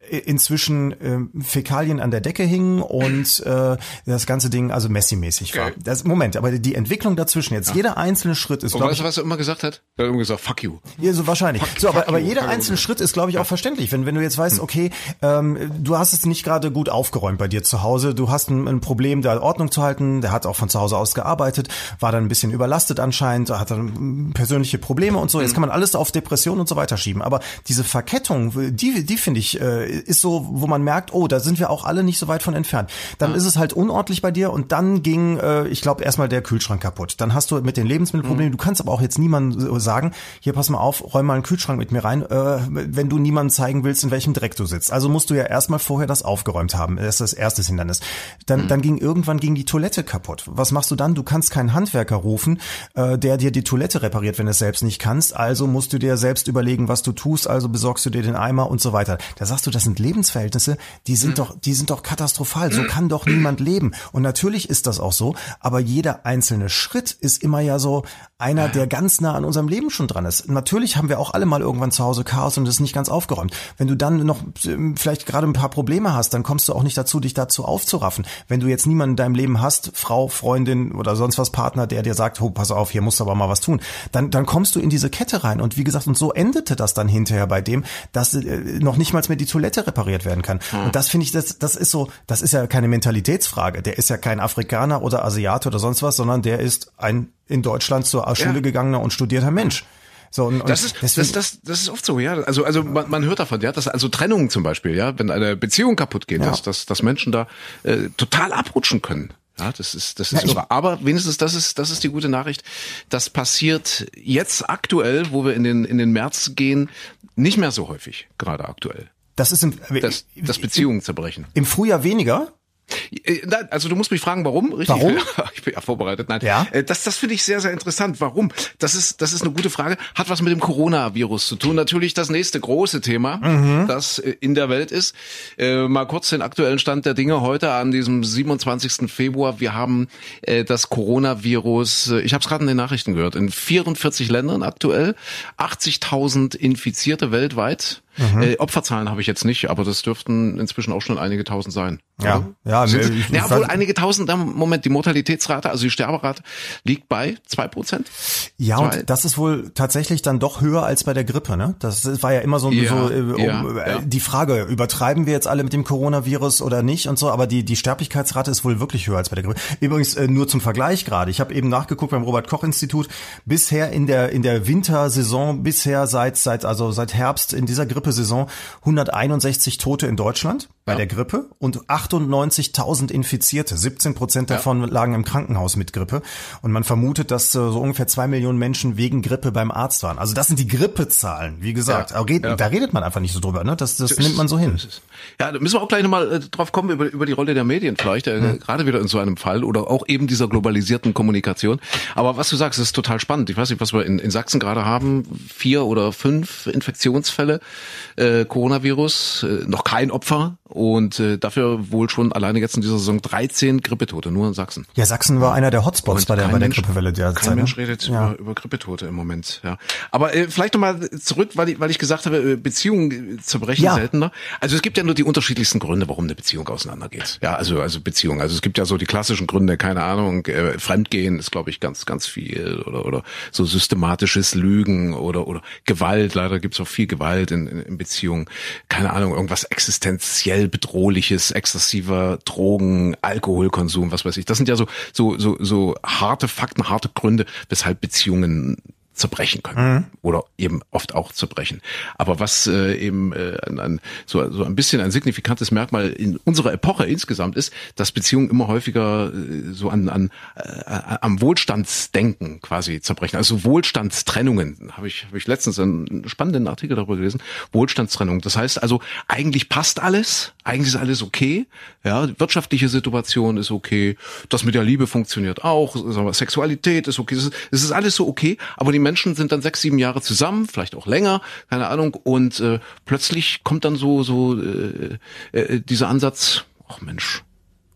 inzwischen äh, Fäkalien an der Decke hingen und äh, das ganze Ding also Messi-mäßig war. Okay. Das, Moment, aber die Entwicklung dazwischen, jetzt jeder einzelne Schritt ist, glaube ich, was er immer gesagt hat? Er hat immer gesagt, fuck you. ja, so wahrscheinlich. so, aber, fuck aber jeder fuck you. einzelne Schritt ist, glaube ich, auch verständlich. Wenn, wenn du jetzt weißt, okay, ähm, du hast es nicht gerade gut aufgeräumt bei dir zu Hause, du hast ein, ein Problem, da Ordnung zu halten, der hat auch von zu Hause aus gearbeitet, war dann ein bisschen überlastet anscheinend, hat dann mm, persönliche Probleme und so. Jetzt kann man alles auf Depression und so weiter schieben. Aber diese Verkettung, die, die finde ich, äh, ist so, wo man merkt, oh, da sind wir auch alle nicht so weit von entfernt. Dann ist es halt unordentlich bei dir und dann ging, äh, ich glaube, erstmal der Kühlschrank kaputt. Dann hast du mit den Lebensmittelproblemen, du kannst aber auch jetzt niemandem sagen, hier pass mal auf, räum mal einen Kühlschrank mit mir rein, äh, wenn du niemandem zeigen willst, in welchem Dreck du sitzt. Also musst du ja erstmal vorher das aufgeräumt haben. Das ist das erste Hindernis. Dann, dann ging irgendwann ging die Toilette kaputt. Was machst du dann? Du kannst keinen Handwerker rufen, äh, der dir die Toilette repariert, wenn du es selbst nicht kannst. Also musst du dir selbst überlegen, was du tust. Also besorgst du dir den Eimer und so weiter. Da sagst du, das sind Lebensverhältnisse, die sind doch, die sind doch katastrophal. So kann doch niemand leben. Und natürlich ist das auch so. Aber jeder einzelne Schritt ist immer ja so einer, der ganz nah an unserem Leben schon dran ist. Natürlich haben wir auch alle mal irgendwann zu Hause Chaos und es ist nicht ganz aufgeräumt. Wenn du dann noch ähm, vielleicht gerade ein paar Probleme hast, dann kommst du auch nicht dazu, dich dazu aufzuraffen. Wenn du jetzt niemanden in deinem Leben hast, Frau, Freundin oder sonst was Partner, der dir sagt, oh, pass auf, hier musst du aber mal was tun, dann, dann kommst du in diese Kette rein. Und wie gesagt, und so endete das dann hinterher bei dem, dass äh, noch nicht mal mehr die Toilette repariert werden kann. Und das finde ich, das, das ist so, das ist ja keine Mentalitätsfrage. Der ist ja kein Afrikaner oder Asiate oder sonst was, sondern der ist ein in Deutschland zur Schule gegangener und studierter Mensch. So, und, das, ist, das, das, das ist oft so, ja. Also, also man, man hört davon, ja, dass also Trennungen zum Beispiel, ja, wenn eine Beziehung kaputt geht, ja. dass, dass, dass Menschen da äh, total abrutschen können. Ja, das ist, das ist ja, irre. Aber wenigstens das ist, das ist die gute Nachricht. Das passiert jetzt aktuell, wo wir in den, in den März gehen, nicht mehr so häufig, gerade aktuell. Das ist im, das, das Beziehungen zerbrechen. Im Frühjahr weniger? Äh, also du musst mich fragen, warum? Richtig? Warum? <laughs> Ich bin ja vorbereitet. Nein. Ja? Äh, das, das finde ich sehr, sehr interessant. Warum? Das ist, das ist eine gute Frage. Hat was mit dem Coronavirus zu tun. Natürlich das nächste große Thema, mhm. das äh, in der Welt ist. mal kurz den aktuellen Stand der Dinge heute an diesem 27. Februar. Wir haben das Coronavirus, ich habe es gerade in den Nachrichten gehört, in 44 Ländern aktuell, 80.000 Infizierte weltweit. Mhm. Äh, Opferzahlen habe ich jetzt nicht, aber das dürften inzwischen auch schon einige tausend sein. Ja, ja. ja, nee, ja wohl einige tausend, Moment, die Mortalitätsrate, also die Sterberate liegt bei zwei Prozent. Ja, zwei. und das ist wohl tatsächlich dann doch höher als bei der Grippe, ne? Das war ja immer so, ja, so äh, ja, um, äh, die Frage, übertreiben wir jetzt alle mit dem Coronavirus oder nicht und so, aber die, die Sterblichkeitsrate ist wohl wirklich höher als bei der Grippe. Übrigens, äh, nur zum Vergleich gerade, ich habe eben nachgeguckt beim Robert-Koch-Institut, bisher in der, in der Wintersaison, bisher seit, seit, also seit Herbst in dieser Grippe Grippesaison 161 Tote in Deutschland bei ja. der Grippe und 98.000 Infizierte. 17 Prozent davon ja. lagen im Krankenhaus mit Grippe. Und man vermutet, dass äh, so ungefähr zwei Millionen Menschen wegen Grippe beim Arzt waren. Also das sind die Grippezahlen, wie gesagt. Ja. Red, da redet man einfach nicht so drüber. Ne? Das, das, das nimmt man so hin. Ja, da müssen wir auch gleich nochmal äh, drauf kommen, über, über die Rolle der Medien vielleicht, äh, hm. gerade wieder in so einem Fall oder auch eben dieser globalisierten Kommunikation. Aber was du sagst, ist total spannend. Ich weiß nicht, was wir in, in Sachsen gerade haben. Vier oder fünf Infektionsfälle äh, Coronavirus, äh, noch kein Opfer und äh, dafür wohl schon alleine jetzt in dieser Saison 13 Grippetote, nur in Sachsen. Ja, Sachsen war einer der Hotspots bei der, bei der Grippewelle der Kein Zeit, ne? Mensch redet ja. über, über Grippetote im Moment. Ja, Aber äh, vielleicht nochmal zurück, weil ich, weil ich gesagt habe, äh, Beziehungen zerbrechen ja. seltener. Also es gibt ja nur die unterschiedlichsten Gründe, warum eine Beziehung auseinandergeht. Ja, also also Beziehung. Also es gibt ja so die klassischen Gründe, keine Ahnung, äh, Fremdgehen ist, glaube ich, ganz, ganz viel oder oder so systematisches Lügen oder oder Gewalt. Leider gibt es auch viel Gewalt in, in, in Beziehungen. Keine Ahnung, irgendwas existenziell bedrohliches, exzessiver Drogen, Alkoholkonsum, was weiß ich. Das sind ja so, so, so, so harte Fakten, harte Gründe, weshalb Beziehungen zerbrechen können mhm. oder eben oft auch zerbrechen. Aber was äh, eben äh, ein, ein, so, so ein bisschen ein signifikantes Merkmal in unserer Epoche insgesamt ist, dass Beziehungen immer häufiger äh, so an, an äh, am Wohlstandsdenken quasi zerbrechen. Also Wohlstandstrennungen habe ich habe ich letztens einen spannenden Artikel darüber gelesen. Wohlstandstrennung. Das heißt also eigentlich passt alles, eigentlich ist alles okay. Ja, die wirtschaftliche Situation ist okay, das mit der Liebe funktioniert auch, Sexualität ist okay, es ist, es ist alles so okay, aber die Menschen sind dann sechs, sieben Jahre zusammen, vielleicht auch länger, keine Ahnung, und äh, plötzlich kommt dann so so äh, äh, dieser Ansatz, ach Mensch,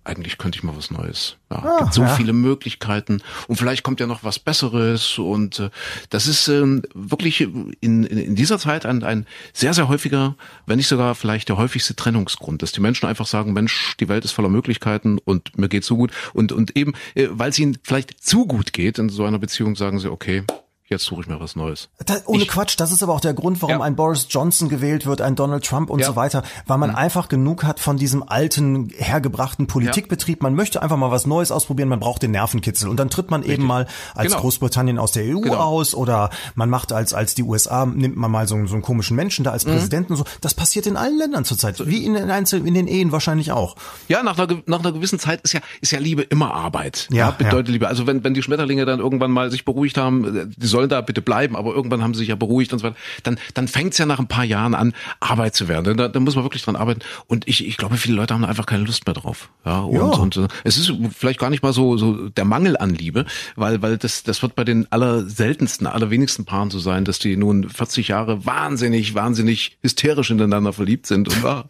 eigentlich könnte ich mal was Neues. Ja, ah, gibt so ja. viele Möglichkeiten und vielleicht kommt ja noch was Besseres und äh, das ist ähm, wirklich in, in, in dieser Zeit ein, ein sehr, sehr häufiger, wenn nicht sogar vielleicht der häufigste Trennungsgrund, dass die Menschen einfach sagen, Mensch, die Welt ist voller Möglichkeiten und mir geht so gut und, und eben, äh, weil es ihnen vielleicht zu gut geht in so einer Beziehung, sagen sie, okay, jetzt suche ich mir was Neues. Da, ohne ich, Quatsch, das ist aber auch der Grund, warum ja. ein Boris Johnson gewählt wird, ein Donald Trump und ja. so weiter, weil man mhm. einfach genug hat von diesem alten, hergebrachten Politikbetrieb. Man möchte einfach mal was Neues ausprobieren, man braucht den Nervenkitzel und dann tritt man Richtig. eben mal als genau. Großbritannien aus der EU genau. aus oder man macht als als die USA nimmt man mal so, so einen komischen Menschen da als mhm. Präsidenten so. Das passiert in allen Ländern zurzeit, wie in den Einzel in den Ehen wahrscheinlich auch. Ja, nach einer, nach einer gewissen Zeit ist ja ist ja Liebe immer Arbeit. Ja, ja bedeutet Liebe. Also wenn wenn die Schmetterlinge dann irgendwann mal sich beruhigt haben, die sollen da bitte bleiben, aber irgendwann haben sie sich ja beruhigt und so weiter, dann, dann fängt es ja nach ein paar Jahren an, Arbeit zu werden. Da, da muss man wirklich dran arbeiten. Und ich, ich glaube, viele Leute haben einfach keine Lust mehr drauf. Ja, und, ja. und äh, es ist vielleicht gar nicht mal so, so der Mangel an Liebe, weil, weil das, das wird bei den allerseltensten, allerwenigsten Paaren so sein, dass die nun 40 Jahre wahnsinnig, wahnsinnig hysterisch ineinander verliebt sind, und,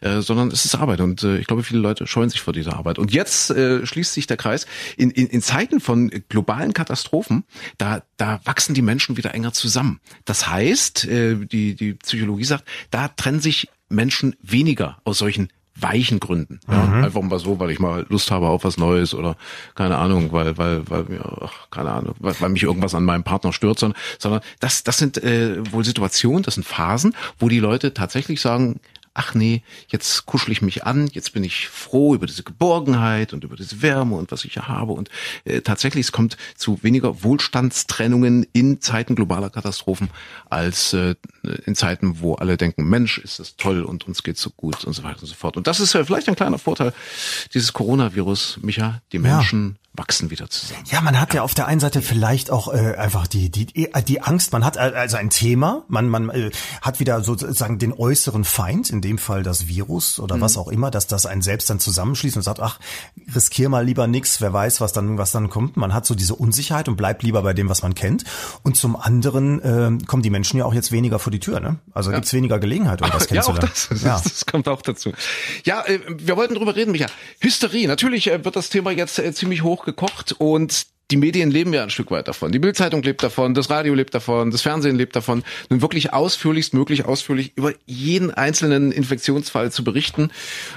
äh, sondern es ist Arbeit. Und äh, ich glaube, viele Leute scheuen sich vor dieser Arbeit. Und jetzt äh, schließt sich der Kreis. In, in, in Zeiten von globalen Katastrophen, da, da wachsen die Menschen wieder enger zusammen. Das heißt, äh, die, die Psychologie sagt, da trennen sich Menschen weniger aus solchen weichen Gründen. Ja, mhm. Einfach mal so, weil ich mal Lust habe auf was Neues oder keine Ahnung, weil, weil, weil mir, ach, keine Ahnung, weil, weil mich irgendwas an meinem Partner stört, sondern, sondern das, das sind äh, wohl Situationen, das sind Phasen, wo die Leute tatsächlich sagen, ach nee, jetzt kuschel ich mich an, jetzt bin ich froh über diese Geborgenheit und über diese Wärme und was ich hier habe. Und äh, tatsächlich, es kommt zu weniger Wohlstandstrennungen in Zeiten globaler Katastrophen als äh, in Zeiten, wo alle denken, Mensch, ist das toll und uns geht's so gut und so weiter und so fort. Und das ist äh, vielleicht ein kleiner Vorteil dieses Coronavirus, Micha. Die Menschen ja wachsen wieder zusammen. Ja, man hat ja, auf der einen Seite vielleicht auch äh, einfach die die die Angst. Man hat also ein Thema, man man äh, hat wieder sozusagen den äußeren Feind, in dem Fall das Virus oder mhm. was auch immer, dass das einen selbst dann zusammenschließt und sagt, ach, riskier mal lieber nix, wer weiß, was dann was dann kommt. Man hat so diese Unsicherheit und bleibt lieber bei dem, was man kennt. Und zum anderen äh, kommen die Menschen ja auch jetzt weniger vor die Tür, ne? Also ja. gibt's weniger Gelegenheit, um das kennenzulernen. <laughs> Ja, auch das, ja. <laughs> das kommt auch dazu. Ja, äh, wir wollten drüber reden, Micha. Hysterie, natürlich äh, wird das Thema jetzt äh, ziemlich hoch gekocht und die Medien leben ja ein Stück weit davon. Die Bildzeitung lebt davon, das Radio lebt davon, das Fernsehen lebt davon, nun wirklich ausführlichst möglich ausführlich über jeden einzelnen Infektionsfall zu berichten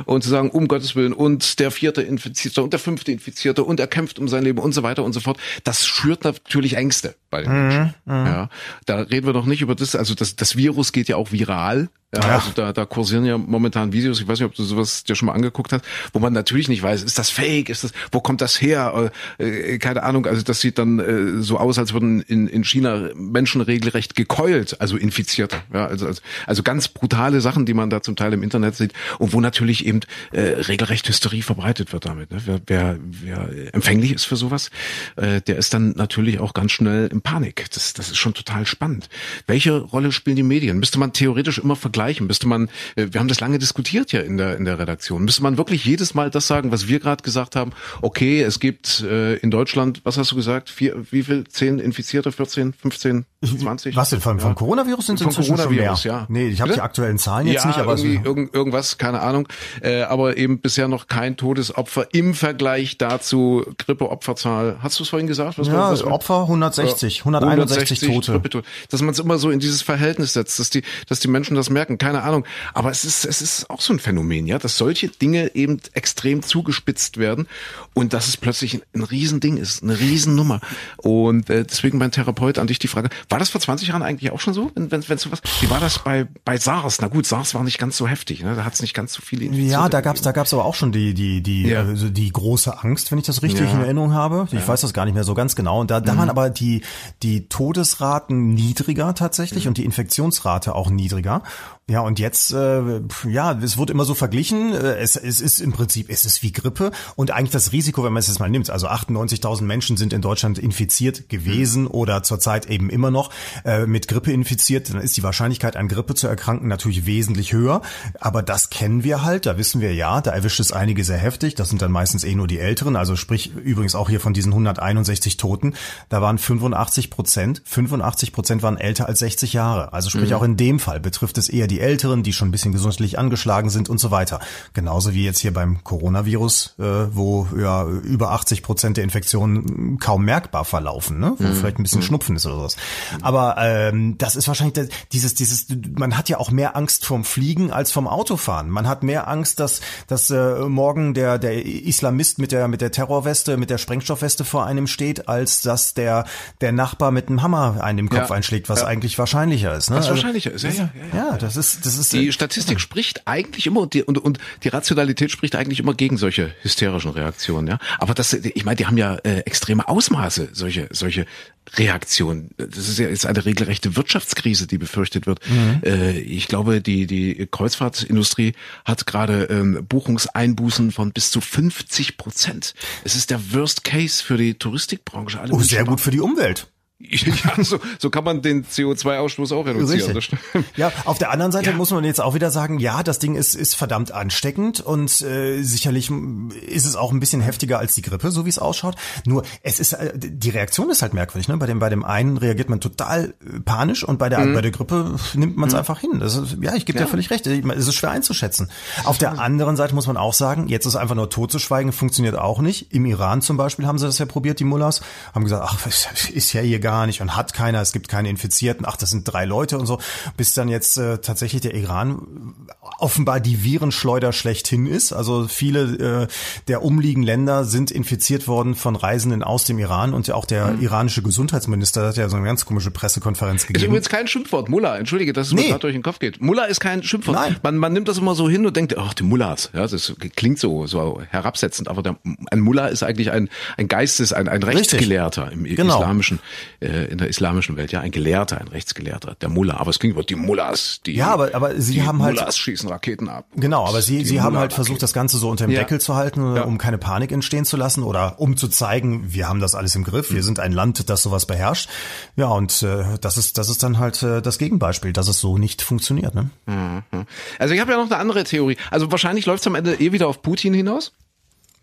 und zu sagen, um Gottes Willen, und der vierte Infizierte und der fünfte Infizierte und er kämpft um sein Leben und so weiter und so fort. Das schürt natürlich Ängste bei den Menschen. Mhm, mhm. ja, da reden wir doch nicht über das, also das, das Virus geht ja auch viral. Ja, ja. Also da, da kursieren ja momentan Videos, ich weiß nicht, ob du sowas dir schon mal angeguckt hast, wo man natürlich nicht weiß, ist das fake, ist das, wo kommt das her? Äh, keine Ahnung, also das sieht dann äh, so aus, als würden in, in China Menschen regelrecht gekeult, also Infizierte. Ja, also, also, also ganz brutale Sachen, die man da zum Teil im Internet sieht und wo natürlich eben äh, regelrecht Hysterie verbreitet wird damit. Ne? Wer, wer, wer empfänglich ist für sowas, äh, der ist dann natürlich auch ganz schnell in Panik. Das, das ist schon total spannend. Welche Rolle spielen die Medien? Müsste man theoretisch immer vergleichen vergleichen? Müsste man, äh, wir haben das lange diskutiert ja in der, in der Redaktion, müsste man wirklich jedes Mal das sagen, was wir gerade gesagt haben? Okay, es gibt äh, in Deutschland, was hast du gesagt, vier, wie viel, zehn Infizierte, 14, 15, 20? Was denn, vom, ja. Coronavirus sind es inzwischen Coronavirus, schon mehr? Ja. Nee, ich habe die aktuellen Zahlen jetzt ja, nicht, aber irgendwie, irgend, irgendwas, keine Ahnung, äh, aber eben bisher noch kein Todesopfer im Vergleich dazu Grippeopferzahl. Hast du es vorhin gesagt? Was ja, war, was Opfer 160, 161 Tote. Dass man es immer so in dieses Verhältnis setzt, dass die, dass die Menschen das merken merken, keine Ahnung. Aber es ist, es ist auch so ein Phänomen, ja, dass solche Dinge eben extrem zugespitzt werden und dass es plötzlich ein, ein Riesending ist, eine Riesennummer. Und äh, deswegen mein Therapeut an dich die Frage, war das vor 20 Jahren eigentlich auch schon so? Wenn, wenn, wenn sowas, wie war das bei, bei SARS? Na gut, SARS war nicht ganz so heftig, ne? da hat es nicht ganz so viele Infizierte Ja, da gab's da gab's aber auch schon die, die, die, ja. also die große Angst, wenn ich das richtig ja. in Erinnerung habe. Ich ja. weiß das gar nicht mehr so ganz genau. Und da, da mhm. waren aber die, die Todesraten niedriger tatsächlich mhm. und die Infektionsrate auch niedriger. Ja, und jetzt, äh, ja, es wird immer so verglichen. Äh, es, es ist im Prinzip, es ist wie Grippe. Und eigentlich das Risiko, wenn man es jetzt mal nimmt, also 98.000 Menschen sind in Deutschland infiziert gewesen mhm. oder zurzeit eben immer noch äh, mit Grippe infiziert, dann ist die Wahrscheinlichkeit, an Grippe zu erkranken, natürlich wesentlich höher. Aber das kennen wir halt, da wissen wir ja, da erwischt es einige sehr heftig. Das sind dann meistens eh nur die Älteren. Also sprich, übrigens auch hier von diesen 161 Toten, da waren 85 Prozent, 85 Prozent waren älter als 60 Jahre. Also sprich, mhm. auch in dem Fall betrifft es eher die die Älteren, die schon ein bisschen gesundheitlich angeschlagen sind und so weiter. Genauso wie jetzt hier beim Coronavirus, äh, wo ja über 80 Prozent der Infektionen kaum merkbar verlaufen, ne? wo mhm. vielleicht ein bisschen mhm. Schnupfen ist oder sowas. Aber ähm, das ist wahrscheinlich dieses, dieses, man hat ja auch mehr Angst vom Fliegen als vom Autofahren. Man hat mehr Angst, dass, dass äh, morgen der, der Islamist mit der, mit der Terrorweste, mit der Sprengstoffweste vor einem steht, als dass der, der Nachbar mit einem Hammer einen im Kopf ja. einschlägt, was ja. eigentlich wahrscheinlicher ist. Ne? Was also, wahrscheinlicher ist, ja, ja. Ja, ja das ist ist, das ist die Statistik spricht eigentlich immer und die, und, und die Rationalität spricht eigentlich immer gegen solche hysterischen Reaktionen. Ja, aber das, ich meine, die haben ja äh, extreme Ausmaße solche solche Reaktionen. Das ist ja jetzt eine regelrechte Wirtschaftskrise, die befürchtet wird. Mhm. Äh, ich glaube, die die Kreuzfahrtindustrie hat gerade ähm, Buchungseinbußen von bis zu 50 Prozent. Es ist der Worst Case für die Touristikbranche. Alle oh, sehr gut für die Umwelt. <laughs> Ja, so, so kann man den CO2-Ausstoß auch reduzieren. Ja, auf der anderen Seite ja. muss man jetzt auch wieder sagen, ja, das Ding ist, ist verdammt ansteckend und äh, sicherlich ist es auch ein bisschen heftiger als die Grippe, so wie es ausschaut. Nur es ist äh, die Reaktion ist halt merkwürdig. Ne? Bei dem bei dem einen reagiert man total äh, panisch und bei der mhm. bei der Grippe nimmt man es mhm. einfach hin. Das ist, ja, ich gebe ja. dir völlig recht. Es ist schwer einzuschätzen. Auf der anderen Seite muss man auch sagen, jetzt ist einfach nur tot zu schweigen, funktioniert auch nicht. Im Iran zum Beispiel haben sie das ja probiert, die Mullahs, haben gesagt, ach, ist ja hier gar nicht und hat keiner, es gibt keine Infizierten, ach, das sind drei Leute und so, bis dann jetzt äh, tatsächlich der Iran offenbar die Virenschleuder schlechthin ist. Also viele äh, der umliegenden Länder sind infiziert worden von Reisenden aus dem Iran und ja auch der mhm. iranische Gesundheitsminister hat ja so eine ganz komische Pressekonferenz gegeben. Ist übrigens kein Schimpfwort, Mullah. Entschuldige, dass es nee. mir gerade durch den Kopf geht. Mullah ist kein Schimpfwort. Nein. Man, man nimmt das immer so hin und denkt, ach, die Mullahs. Ja, das klingt so, so herabsetzend, aber der, ein Mullah ist eigentlich ein, ein Geistes, ein, ein Rechtsgelehrter im genau. islamischen, äh, in der islamischen Welt. Ja, ein Gelehrter, ein Rechtsgelehrter, der Mullah. Aber es klingt, die Mullahs, die, ja, aber, aber sie die haben halt, Mullahs schießen Raketen ab. Genau, aber sie, sie haben halt versucht, das Ganze so unter dem ja. Deckel zu halten, ja. um keine Panik entstehen zu lassen oder um zu zeigen, wir haben das alles im Griff, wir mhm. sind ein Land, das sowas beherrscht. Ja, und äh, das ist, das ist dann halt äh, das Gegenbeispiel, dass es so nicht funktioniert. Ne? Mhm. Also ich habe ja noch eine andere Theorie. Also wahrscheinlich läuft es am Ende eh wieder auf Putin hinaus.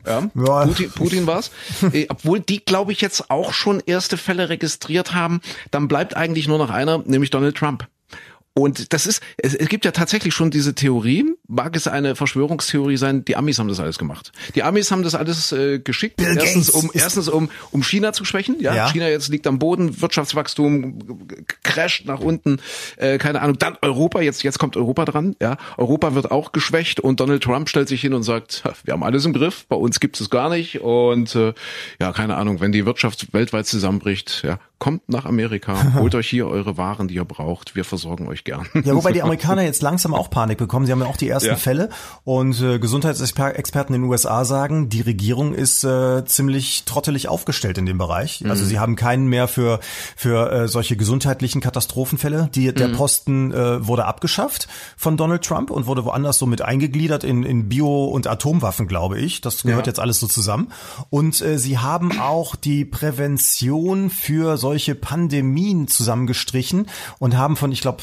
Ja, ja. Putin, Putin war's. <laughs> Äh, obwohl die, glaube ich, jetzt auch schon erste Fälle registriert haben. Dann bleibt eigentlich nur noch einer, nämlich Donald Trump. Und das ist, es, es gibt ja tatsächlich schon diese Theorie, mag es eine Verschwörungstheorie sein, die Amis haben das alles gemacht. Die Amis haben das alles äh, geschickt, Bill erstens um erstens um um China zu schwächen, ja? ja? China jetzt liegt am Boden, Wirtschaftswachstum crasht nach unten, äh, keine Ahnung, dann Europa, jetzt jetzt kommt Europa dran, ja? Europa wird auch geschwächt und Donald Trump stellt sich hin und sagt, wir haben alles im Griff, bei uns gibt es gar nicht und äh, ja, keine Ahnung, wenn die Wirtschaft weltweit zusammenbricht, ja, kommt nach Amerika, <laughs> holt euch hier eure Waren, die ihr braucht, wir versorgen euch gern. Ja, wobei die <laughs> Amerikaner jetzt langsam auch Panik bekommen. Sie haben ja auch die ersten ja. Fälle und äh, Gesundheitsexperten in den USA sagen, die Regierung ist äh, ziemlich trottelig aufgestellt in dem Bereich. Also mhm. Sie haben keinen mehr für für äh, solche gesundheitlichen Katastrophenfälle. Die, der mhm. Posten äh, wurde abgeschafft von Donald Trump und wurde woanders so mit eingegliedert in, in Bio- und Atomwaffen, glaube ich. Das gehört ja. jetzt alles so zusammen. Und äh, sie haben auch die Prävention für solche solche Pandemien zusammengestrichen und haben von, ich glaube,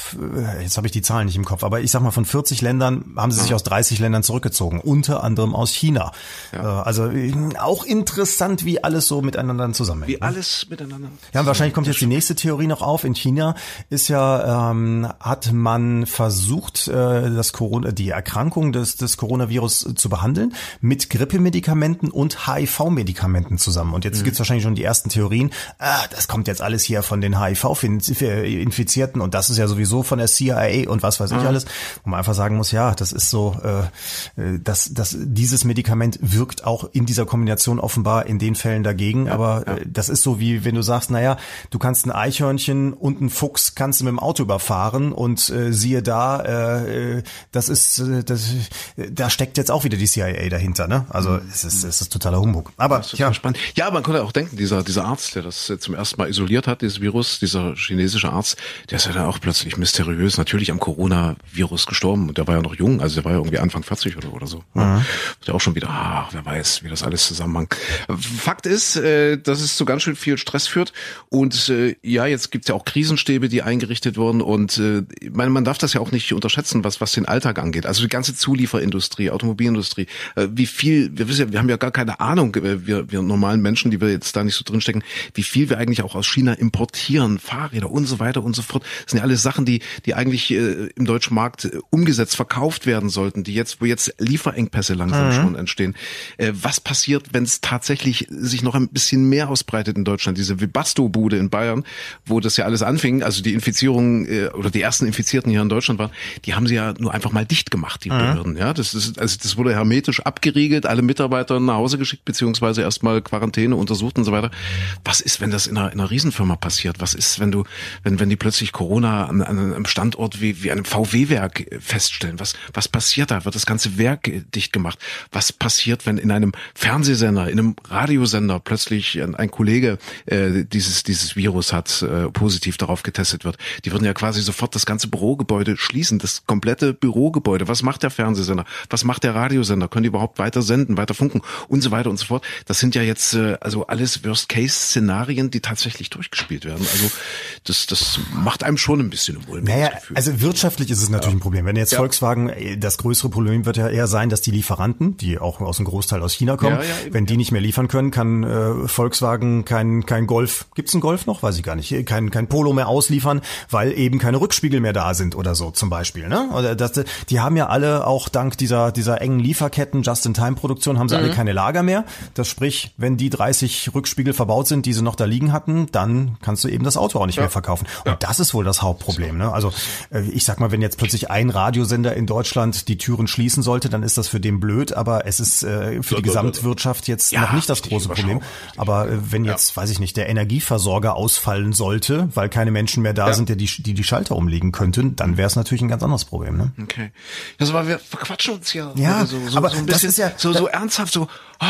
äh, jetzt habe ich die Zahlen nicht im Kopf, aber ich sag mal, von 40 Ländern haben sie sich aus 30 Ländern zurückgezogen, unter anderem aus China. Ja. Äh, also äh, auch interessant, wie alles so miteinander zusammenhängt. Wie ne? alles miteinander. Ja, wahrscheinlich kommt jetzt die nächste Theorie noch auf. In China ist ja, ähm, hat man versucht, äh, das Corona, die Erkrankung des, des Coronavirus zu behandeln mit Grippemedikamenten und HIV-Medikamenten zusammen. Und jetzt mhm. gibt's wahrscheinlich schon die ersten Theorien, ah, das kommt jetzt alles hier von den HIV-Infizierten und das ist ja sowieso von der CIA und was weiß ich mhm. alles, wo man einfach sagen muss, ja, das ist so, äh, äh, dass, dass dieses Medikament wirkt auch in dieser Kombination offenbar in den Fällen dagegen, ja, aber ja. Äh, das ist so wie wenn du sagst, naja, du kannst ein Eichhörnchen und einen Fuchs kannst du mit dem Auto überfahren und äh, siehe da, äh, äh das ist, äh, das, da steckt jetzt auch wieder die CIA dahinter, ne? Also mhm. es ist, es ist totaler Humbug. Aber ja, spannend. Ja, man konnte auch denken, dieser dieser Arzt, der das zum ersten Mal isoliert isoliert hat, dieses Virus, dieser chinesische Arzt, der ist ja dann auch plötzlich mysteriös natürlich am Coronavirus gestorben. Und der war ja noch jung, also der war ja irgendwie Anfang 40 oder, oder so. Mhm. Ja auch schon wieder, ach, wer weiß, wie das alles zusammenhängt. Fakt ist, äh, dass es zu ganz schön viel Stress führt. Und äh, ja, jetzt gibt's ja auch Krisenstäbe, die eingerichtet wurden. Und äh, meine, man darf das ja auch nicht unterschätzen, was, was den Alltag angeht. Also die ganze Zulieferindustrie, Automobilindustrie, äh, wie viel, wir wissen ja, wir haben ja gar keine Ahnung, äh, wir, wir normalen Menschen, die wir jetzt da nicht so drinstecken, wie viel wir eigentlich auch aus China importieren, Fahrräder und so weiter und so fort. Das sind ja alles Sachen, die, die eigentlich äh, im deutschen Markt äh, umgesetzt, verkauft werden sollten, die jetzt, wo jetzt Lieferengpässe langsam mhm. schon entstehen. Äh, was passiert, wenn es tatsächlich sich noch ein bisschen mehr ausbreitet in Deutschland? Diese Vibasto-Bude in Bayern, wo das ja alles anfing, also die Infizierung äh, oder die ersten Infizierten hier in Deutschland waren, die haben sie ja nur einfach mal dicht gemacht, die mhm. Behörden. Ja, das ist, also das wurde hermetisch abgeriegelt, alle Mitarbeiter nach Hause geschickt, beziehungsweise erstmal Quarantäne untersucht und so weiter. Was ist, wenn das in einer, in einer Riesenfirma passiert? Was ist, wenn du, wenn, wenn die plötzlich Corona an, an einem Standort wie, wie einem VW-Werk feststellen? Was, was passiert da? Wird das ganze Werk dicht gemacht? Was passiert, wenn in einem Fernsehsender, in einem Radiosender plötzlich ein, ein Kollege äh, dieses, dieses Virus hat, äh, positiv darauf getestet wird? Die würden ja quasi sofort das ganze Bürogebäude schließen, das komplette Bürogebäude. Was macht der Fernsehsender? Was macht der Radiosender? Können die überhaupt weiter senden, weiter funken und so weiter und so fort? Das sind ja jetzt äh, also alles Worst-Case-Szenarien, die tatsächlich durch durchgespielt werden. Also das, das macht einem schon ein bisschen ein Naja, also wirtschaftlich ist es natürlich ja. ein Problem. Wenn jetzt ja. Volkswagen, das größere Problem wird ja eher sein, dass die Lieferanten, die auch aus dem Großteil aus China kommen, ja, wenn die nicht mehr liefern können, kann äh, Volkswagen kein, kein Golf, gibt's einen Golf noch? Weiß ich gar nicht, kein, kein Polo mehr ausliefern, weil eben keine Rückspiegel mehr da sind oder so zum Beispiel. Ne? Oder das, die haben ja alle auch dank dieser, dieser engen Lieferketten, Just-in-Time-Produktion, haben sie mhm. alle keine Lager mehr. Das sprich, wenn die 30 Rückspiegel verbaut sind, die sie noch da liegen hatten, da dann kannst du eben das Auto auch nicht Ja. mehr verkaufen. Und Ja. das ist wohl das Hauptproblem. Ne? Also äh, ich sag mal, wenn jetzt plötzlich ein Radiosender in Deutschland die Türen schließen sollte, dann ist das für den blöd, aber es ist äh, für die Gesamtwirtschaft jetzt Ja, noch nicht das große Problem. Aber äh, wenn jetzt, weiß ich nicht, der Energieversorger ausfallen sollte, weil keine Menschen mehr da sind, die, die die Schalter umlegen könnten, dann wäre es natürlich ein ganz anderes Problem. Ne? Okay. Das war, wir verquatschen uns ja. Ja, so, so, aber so ein das bisschen, ist ja- so, so ernsthaft, so, ah,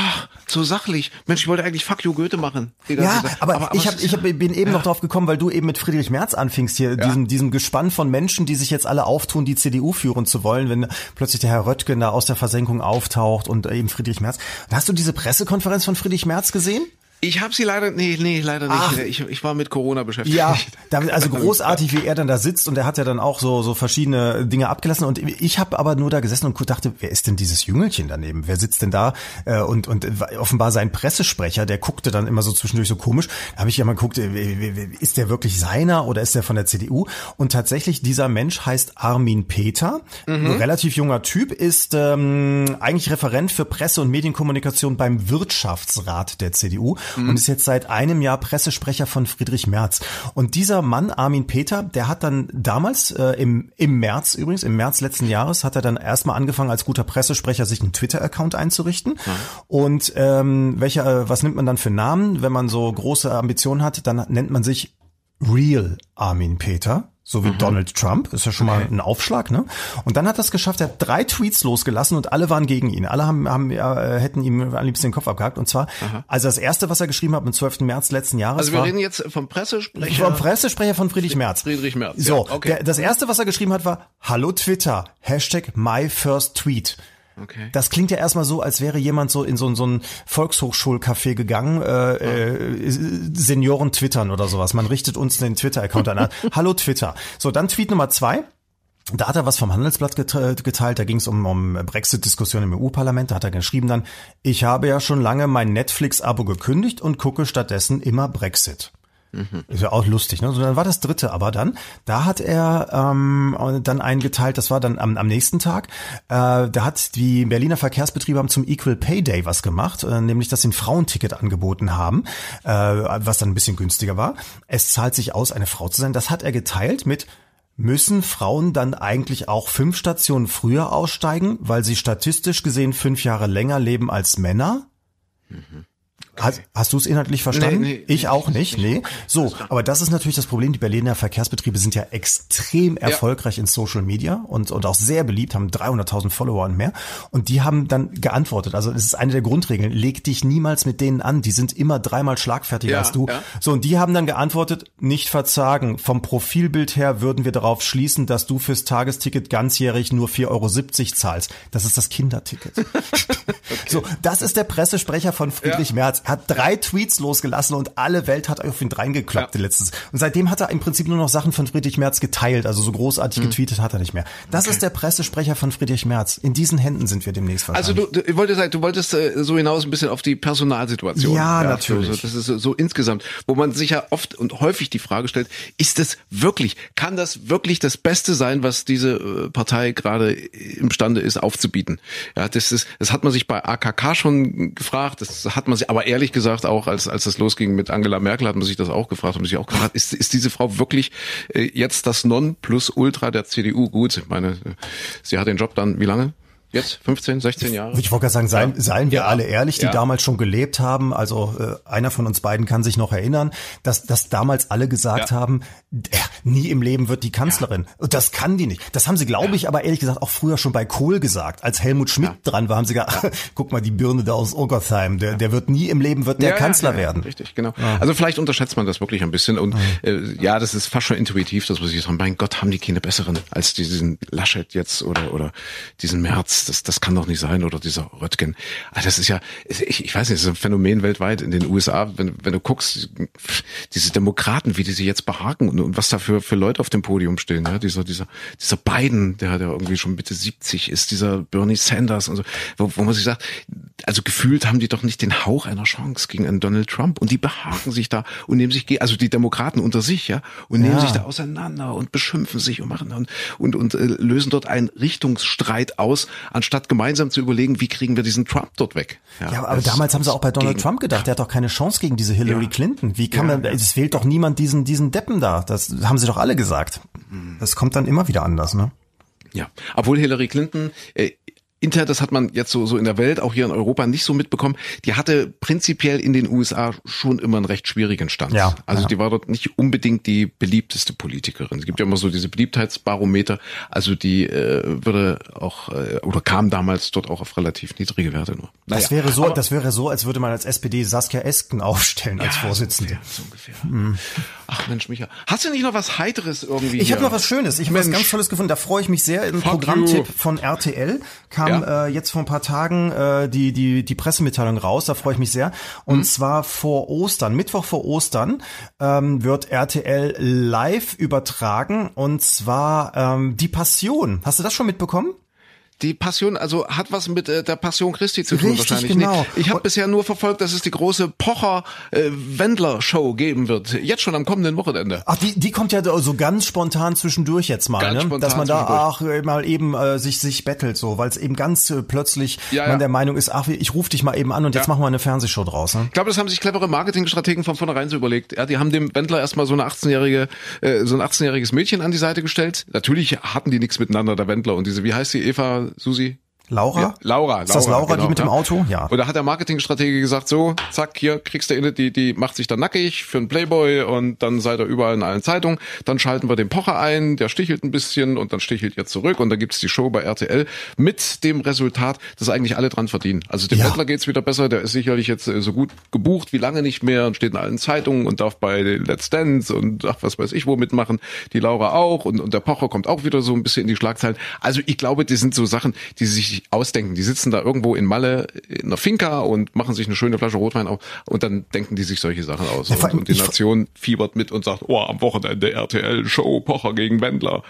so sachlich. Mensch, ich wollte eigentlich Fuck you Goethe machen. Ja, aber, ich, hab, ist ich ja- hab, bin eben noch drauf gekommen, weil du eben mit Friedrich Merz anfingst hier, diesem, diesem Gespann von Menschen, die sich jetzt alle auftun, die CDU führen zu wollen, wenn plötzlich der Herr Röttgen da aus der Versenkung auftaucht und eben Friedrich Merz. Hast du diese Pressekonferenz von Friedrich Merz gesehen? Ich habe sie leider, nee, nee, leider nicht. Ach. Ich, ich war mit Corona beschäftigt. Ja, <laughs> also großartig, wie er dann da sitzt und er hat ja dann auch so so verschiedene Dinge abgelassen und ich habe aber nur da gesessen und dachte, wer ist denn dieses Jüngelchen daneben? Wer sitzt denn da? Äh, Und und offenbar sein Pressesprecher, der guckte dann immer so zwischendurch so komisch. Da habe ich ja mal geguckt, äh, ist der wirklich seiner oder ist der von der CDU? Und tatsächlich dieser Mensch heißt Armin Peter, ein relativ junger Typ, ist ähm, eigentlich Referent für Presse und Medienkommunikation beim Wirtschaftsrat der CDU und ist jetzt seit einem Jahr Pressesprecher von Friedrich Merz. Und dieser Mann, Armin Peter, der hat dann damals, äh, im, im März übrigens, im März letzten Jahres, hat er dann erstmal angefangen, als guter Pressesprecher sich einen Twitter-Account einzurichten. Und ähm, welcher, äh, was nimmt man dann für Namen? Wenn man so große Ambitionen hat, dann nennt man sich Real Armin Peter. So wie Donald Trump, ist ja schon mal ein Aufschlag, ne? Und dann hat er es geschafft, er hat drei Tweets losgelassen und alle waren gegen ihn. Alle haben, haben äh, hätten ihm am liebsten den Kopf abgehakt. Und zwar, also das erste, was er geschrieben hat am 12. März letzten Jahres Also wir war reden jetzt vom Pressesprecher. vom Pressesprecher von Friedrich Merz. Friedrich Merz, So, ja, okay. der, das erste, was er geschrieben hat, war Hallo Twitter, Hashtag my first tweet. Okay. Das klingt ja erstmal so, als wäre jemand so in so, so ein Volkshochschulcafé gegangen, äh, äh, Senioren twittern oder sowas. Man richtet uns den Twitter-Account an. <laughs> Hallo Twitter. So, dann Tweet Nummer zwei. Da hat er was vom Handelsblatt gete- geteilt, da ging es um, um Brexit-Diskussionen im EU-Parlament, da hat er geschrieben dann, ich habe ja schon lange mein Netflix-Abo gekündigt und gucke stattdessen immer Brexit. Ist ja auch lustig, ne? So, dann war das dritte, aber dann, da hat er ähm, dann eingeteilt, das war dann am, am nächsten Tag, äh, da hat die Berliner Verkehrsbetriebe haben zum Equal Pay Day was gemacht, äh, nämlich dass sie ein Frauenticket angeboten haben, äh, was dann ein bisschen günstiger war. Es zahlt sich aus, eine Frau zu sein. Das hat er geteilt mit Müssen Frauen dann eigentlich auch fünf Stationen früher aussteigen, weil sie statistisch gesehen fünf Jahre länger leben als Männer? Hast, hast du es inhaltlich verstanden? Nee, nee, ich nee, auch nicht. Nee. Okay, So, aber das ist natürlich das Problem. Die Berliner Verkehrsbetriebe sind ja extrem Ja. erfolgreich in Social Media und, und auch sehr beliebt, haben 300.000 Follower und mehr. Und die haben dann geantwortet. Also es ist eine der Grundregeln. Leg dich niemals mit denen an. Die sind immer dreimal schlagfertiger Ja, als du. ja. So, und die haben dann geantwortet, nicht verzagen. Vom Profilbild her würden wir darauf schließen, dass du fürs Tagesticket ganzjährig nur 4,70 Euro zahlst. Das ist das Kinderticket. <laughs> <laughs> So, das ist der Pressesprecher von Friedrich. Merz. Hat drei Tweets losgelassen und alle Welt hat auf ihn reingeklappt Ja. letztens. Und seitdem hat er im Prinzip nur noch Sachen von Friedrich Merz geteilt. Also so großartig Hm. getweetet hat er nicht mehr. Das ist der Pressesprecher von Friedrich Merz. In diesen Händen sind wir demnächst Also du, du ich wollte sagen, du wolltest äh, so hinaus ein bisschen auf die Personalsituation. Ja, So, natürlich. so, das ist so, so insgesamt, wo man sich ja oft und häufig die Frage stellt, ist es wirklich, kann das wirklich das Beste sein, was diese äh, Partei gerade imstande ist aufzubieten? Ja, das ist, das hat man sich bei AKK schon gefragt, das hat man sich, aber ehrlich gesagt auch, als, als das losging mit Angela Merkel, hat man sich das auch gefragt, hat man sich auch gefragt, ist, ist diese Frau wirklich äh, jetzt das Non-Plus-Ultra der CDU? Gut, ich meine, sie hat den Job dann, wie lange? Jetzt? 15, 16 Jahre? Ich wollte gerade sagen, seien, seien wir Ja. alle ehrlich, die Ja. damals schon gelebt haben. Also äh, einer von uns beiden kann sich noch erinnern, dass, dass damals alle gesagt Ja. haben, äh, nie im Leben wird die Kanzlerin. Und das kann die nicht. Das haben sie, glaube ich, aber ehrlich gesagt auch früher schon bei Kohl gesagt. Als Helmut Schmidt dran war, haben sie gesagt, <laughs> guck mal, die Birne da aus Ogersheim, der, der wird nie im Leben wird der Kanzler werden. Richtig, genau. Also vielleicht unterschätzt man das wirklich ein bisschen und äh, ja, das ist fast schon intuitiv, dass man sich sagt, mein Gott, haben die keine besseren als diesen Laschet jetzt oder oder diesen Merz. Das das kann doch nicht sein oder dieser Röttgen. Also das ist ja, ich, ich weiß nicht, das ist ein Phänomen weltweit in den USA. Wenn wenn du guckst, diese Demokraten, wie die sich jetzt behaken und, und was da für für Leute auf dem Podium stehen, ja, dieser dieser dieser Biden, der der irgendwie schon Mitte 70 ist, dieser Bernie Sanders und so, wo, wo man sich sagt, also gefühlt haben die doch nicht den Hauch einer Chance gegen einen Donald Trump und die behaken sich da und nehmen sich, also die Demokraten unter sich, ja, und nehmen Ja. sich da auseinander und beschimpfen sich und machen und und, und äh, lösen dort einen Richtungsstreit aus, anstatt gemeinsam zu überlegen, wie kriegen wir diesen Trump dort weg. Ja, aber damals haben sie auch bei Donald gegen, Trump gedacht, der hat doch keine Chance gegen diese Hillary Ja. Clinton. Wie kann Ja, man, ja. es fehlt doch niemand diesen, diesen Deppen da. Das haben sie doch alle gesagt. Das kommt dann immer wieder anders, ne? Ja, obwohl Hillary Clinton äh, Inter, das hat man jetzt so, so in der Welt, auch hier in Europa nicht so mitbekommen, die hatte prinzipiell in den USA schon immer einen recht schwierigen Stand. Ja, also ja. die war dort nicht unbedingt die beliebteste Politikerin. Es gibt ja immer so diese Beliebtheitsbarometer, also die äh, würde auch, äh, oder kam damals dort auch auf relativ niedrige Werte nur. Das Naja, wäre so, aber- das wäre so, als würde man als SPD Saskia Esken aufstellen als Ja, Vorsitzende. So ungefähr. So ungefähr. Ach Mensch, Micha. Hast du nicht noch was Heiteres irgendwie Ich habe noch was Schönes. Ich habe was ganz Tolles gefunden. Da freue ich mich sehr. Ein Programmtipp von RTL kam Ja. äh, jetzt vor ein paar Tagen äh, die die die Pressemitteilung raus. Da freue ich mich sehr. Und Mhm. zwar vor Ostern, Mittwoch vor Ostern ähm, wird RTL live übertragen. Und zwar ähm, die Passion. Hast du das schon mitbekommen? Die Passion, also hat was mit äh, der Passion Christi zu tun Richtig, wahrscheinlich. genau. ich habe bisher nur verfolgt, dass es die große Pocher äh, geben wird. Jetzt schon am kommenden Wochenende. Ach, die, die kommt ja so ganz spontan zwischendurch jetzt mal, Ganz ne? spontan dass man da ach äh, mal eben äh, sich sich bettelt so, weil es eben ganz äh, plötzlich Ja, man ja. der Meinung ist, ach ich rufe dich mal eben an und jetzt Ja. machen wir eine Fernsehshow draus. Ne? Ich glaube, das haben sich clevere Marketingstrategen von vornherein so überlegt. Ja, die haben dem Wendler erstmal so eine 18-jährige, äh, so ein 18-jähriges Mädchen an die Seite gestellt. Natürlich hatten die nichts miteinander, der Wendler und diese, wie heißt sie, Eva, Susi? Laura? Ja, Laura, Ist das Laura, die mit dem Auto? Ja. Und da hat der Marketingstratege gesagt, so, zack, hier kriegst du eine, die, die macht sich dann nackig für einen Playboy und dann seid ihr überall in allen Zeitungen. Dann schalten wir den Pocher ein, der stichelt ein bisschen und dann stichelt ihr zurück und dann gibt's die Show bei RTL mit dem Resultat, dass eigentlich alle dran verdienen. Also dem Ja. Wendler geht's wieder besser, der ist sicherlich jetzt äh, so gut gebucht wie lange nicht mehr und steht in allen Zeitungen und darf bei Let's Dance und ach, was weiß ich wo mitmachen. Die Laura auch und, und der Pocher kommt auch wieder so ein bisschen in die Schlagzeilen. Also ich glaube, die sind so Sachen, die sie sich ausdenken. Die sitzen da irgendwo in Malle in einer Finca und machen sich eine schöne Flasche Rotwein auf und dann denken die sich solche Sachen aus. Ja, und, und die Nation fiebert mit und sagt, oh, am Wochenende RTL Show Pocher gegen Wendler.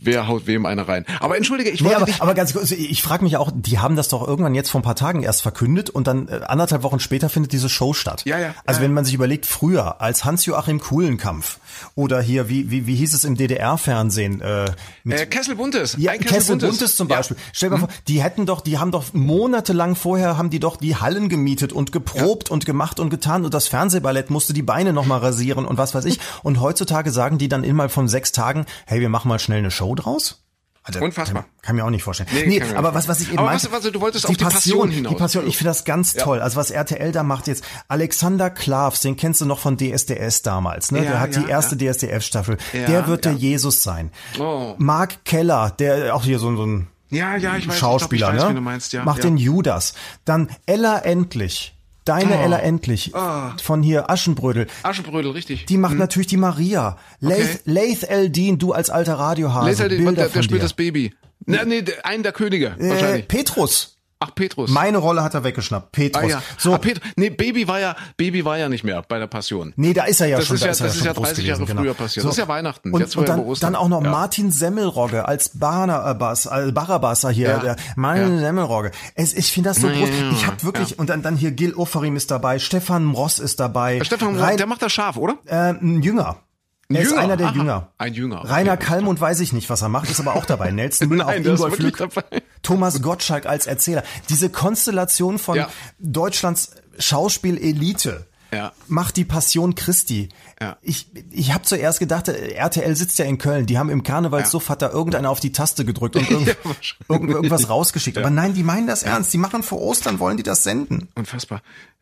Wer haut wem eine rein? Aber entschuldige, ich Nee, wollte aber, aber ganz kurz, ich frage mich auch, die haben das doch irgendwann jetzt vor ein paar Tagen erst verkündet und dann äh, anderthalb Wochen später findet diese Show statt. Ja, ja, Also ja, wenn man sich überlegt, früher als Hans-Joachim Kuhlenkampf oder hier, wie, wie, wie hieß es im DDR-Fernsehen? Äh, mit äh, Kessel Buntes. Ja, Ein Kessel Buntes zum Beispiel. Stell dir Mhm. mal vor, die hätten doch, die haben doch monatelang vorher haben die doch die Hallen gemietet und geprobt und gemacht und getan und das Fernsehballett musste die Beine nochmal rasieren und was weiß ich. Und heutzutage sagen die dann innerhalb von sechs Tagen, hey, wir machen mal schnell eine Show draus? Also, Unfassbar. Kann, kann mir auch nicht vorstellen. Nee, Nee, aber was, was ich eben Aber meinte, was- was- du wolltest die auf die Passion hinaus. Die Passion, ich finde das ganz toll. Also was RTL da macht jetzt, Alexander Klavs, den kennst du noch von DSDS damals, ne? Ja, der hat ja, die erste ja. DSDF-Staffel. Ja, der wird der ja. Jesus sein. Oh. Mark Keller, der auch hier so, so ein Ja, ja, ich weiß, Schauspieler, ich glaub, ich weiß, ne? meinst, ja. Macht ja. den Judas. Dann Ella Endlich. Deine Oh. Ella Endlich. Oh. Von hier Aschenbrödel. Aschenbrödel, richtig. Die macht natürlich die Maria. Laith, Laith Eldin, du als alter Radiohase. Der, Bilder der, der spielt das Baby. Nee, nee, der, einen der Könige, äh, wahrscheinlich. Petrus. Ach, Petrus. Meine Rolle hat er weggeschnappt. Petrus. ah, ja. So. Ah, Pet nee, Baby war ja, Baby war ja nicht mehr bei der Passion. Nee, da ist er ja Das schon. ist ja- da das er ist ja groß 30 Jahre gewesen, genau. früher passiert. Das ist ja Weihnachten. Und, Jetzt und dann, dann auch noch Ja. Martin Semmelrogge als Barnabas, äh, Barabasser hier, Ja. der Martin Ja. Semmelrogge. Es, ich finde das so groß. Ich habe wirklich, und dann, dann hier Gil Oferim ist dabei, Stefan Mross ist dabei. Stefan, Rein, der macht das scharf, oder? äh, ein Jünger. Er ist einer der Aha. Jünger. Ein Jünger, okay. Rainer Kallmund weiß ich nicht, was er macht, ist aber auch dabei. <laughs> Nelson Müller, auch Nein, Ingolf Lück, dabei. Thomas Gottschalk als Erzähler. Diese Konstellation von Ja. Deutschlands Schauspielelite Ja. macht die Passion Christi. Ja. Ich, ich habe zuerst gedacht, RTL sitzt ja in Köln, die haben im Karnevalssuff hat da irgendeiner auf die Taste gedrückt und <laughs> irgend, Ja, irgend, irgendwas rausgeschickt. Aber nein, die meinen das ernst. Die machen vor Ostern, wollen die das senden. Unfassbar.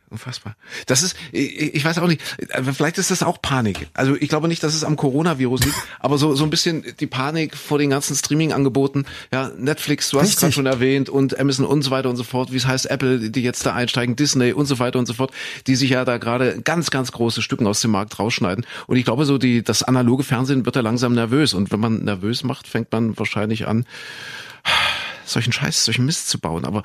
Unfassbar. Das ist, ich, weiß auch nicht, aber vielleicht ist das auch Panik. Also ich glaube nicht, dass es am Coronavirus liegt, <laughs> aber so, so ein bisschen die Panik vor den ganzen Streaming-Angeboten. Ja, Netflix, du hast es gerade schon erwähnt und Amazon und so weiter und so fort, wie es heißt, Apple, die jetzt da einsteigen, Disney und so weiter und so fort, die sich ja da gerade ganz, ganz große Stücken aus dem Markt rausschneiden. Und ich glaube so, die, das analoge Fernsehen wird da langsam nervös. Und wenn man nervös macht, fängt man wahrscheinlich an, solchen Scheiß, solchen Mist zu bauen. Aber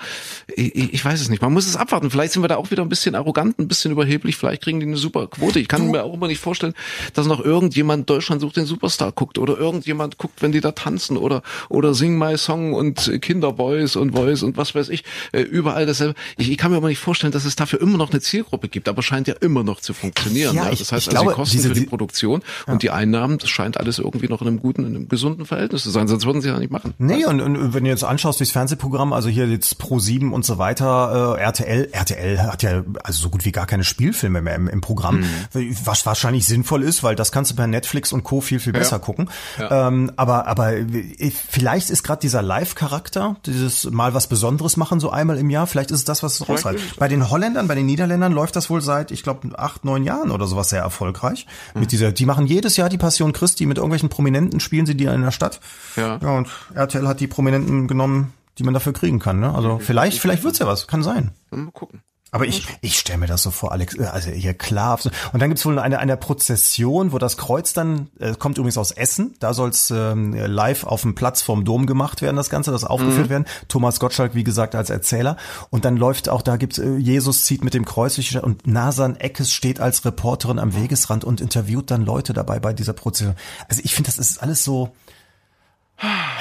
ich, ich weiß es nicht. Man muss es abwarten. Vielleicht sind wir da auch wieder ein bisschen arrogant, ein bisschen überheblich. Vielleicht kriegen die eine super Quote. Ich kann mir auch immer nicht vorstellen, dass noch irgendjemand Deutschland sucht den Superstar guckt oder irgendjemand guckt, wenn die da tanzen oder oder Sing My Song und Kinderboys und Voice und was weiß ich. Äh, Überall dasselbe. Ich, ich kann mir aber nicht vorstellen, dass es dafür immer noch eine Zielgruppe gibt. Aber scheint ja immer noch zu funktionieren. Ja, ich- das heißt, ich also glaube, die Kosten diese- für die Produktion und die Einnahmen, das scheint alles irgendwie noch in einem guten, in einem gesunden Verhältnis zu sein. Sonst würden sie ja nicht machen. Nee, und, und wenn du jetzt anschaust, Haus durchs Fernsehprogramm, also hier jetzt Pro 7 und so weiter, äh, RTL, RTL hat ja also so gut wie gar keine Spielfilme mehr im, im Programm, Mhm. was wahrscheinlich sinnvoll ist, weil das kannst du per Netflix und Co. viel, viel besser gucken. Ähm, aber, aber äh, vielleicht ist gerade dieser Live-Charakter, dieses mal was Besonderes machen, so einmal im Jahr, vielleicht ist es das, was es rausreißt. Bei den Holländern, bei den Niederländern läuft das wohl seit, ich glaube, acht, neun Jahren oder sowas sehr erfolgreich. Mhm. Mit dieser, die machen jedes Jahr die Passion Christi mit irgendwelchen Prominenten, spielen sie die in der Stadt. Ja. Ja, und RTL hat die Prominenten genommen, die man dafür kriegen kann. Ne? Also vielleicht, vielleicht wird's ja was, kann sein. Mal gucken. Aber ich, ich stelle mir das so vor, Alex, äh, also hier klar. Und dann gibt's wohl eine, eine Prozession, wo das Kreuz dann, äh, kommt übrigens aus Essen, da soll's ähm, live auf dem Platz vom Dom gemacht werden, das Ganze, das aufgeführt werden. Thomas Gottschalk, wie gesagt, als Erzähler. Und dann läuft auch, da gibt's äh, Jesus zieht mit dem Kreuz durch die Stadt und Nasan Eckes steht als Reporterin am Wegesrand und interviewt dann Leute dabei bei dieser Prozession. Also ich finde, das ist alles so,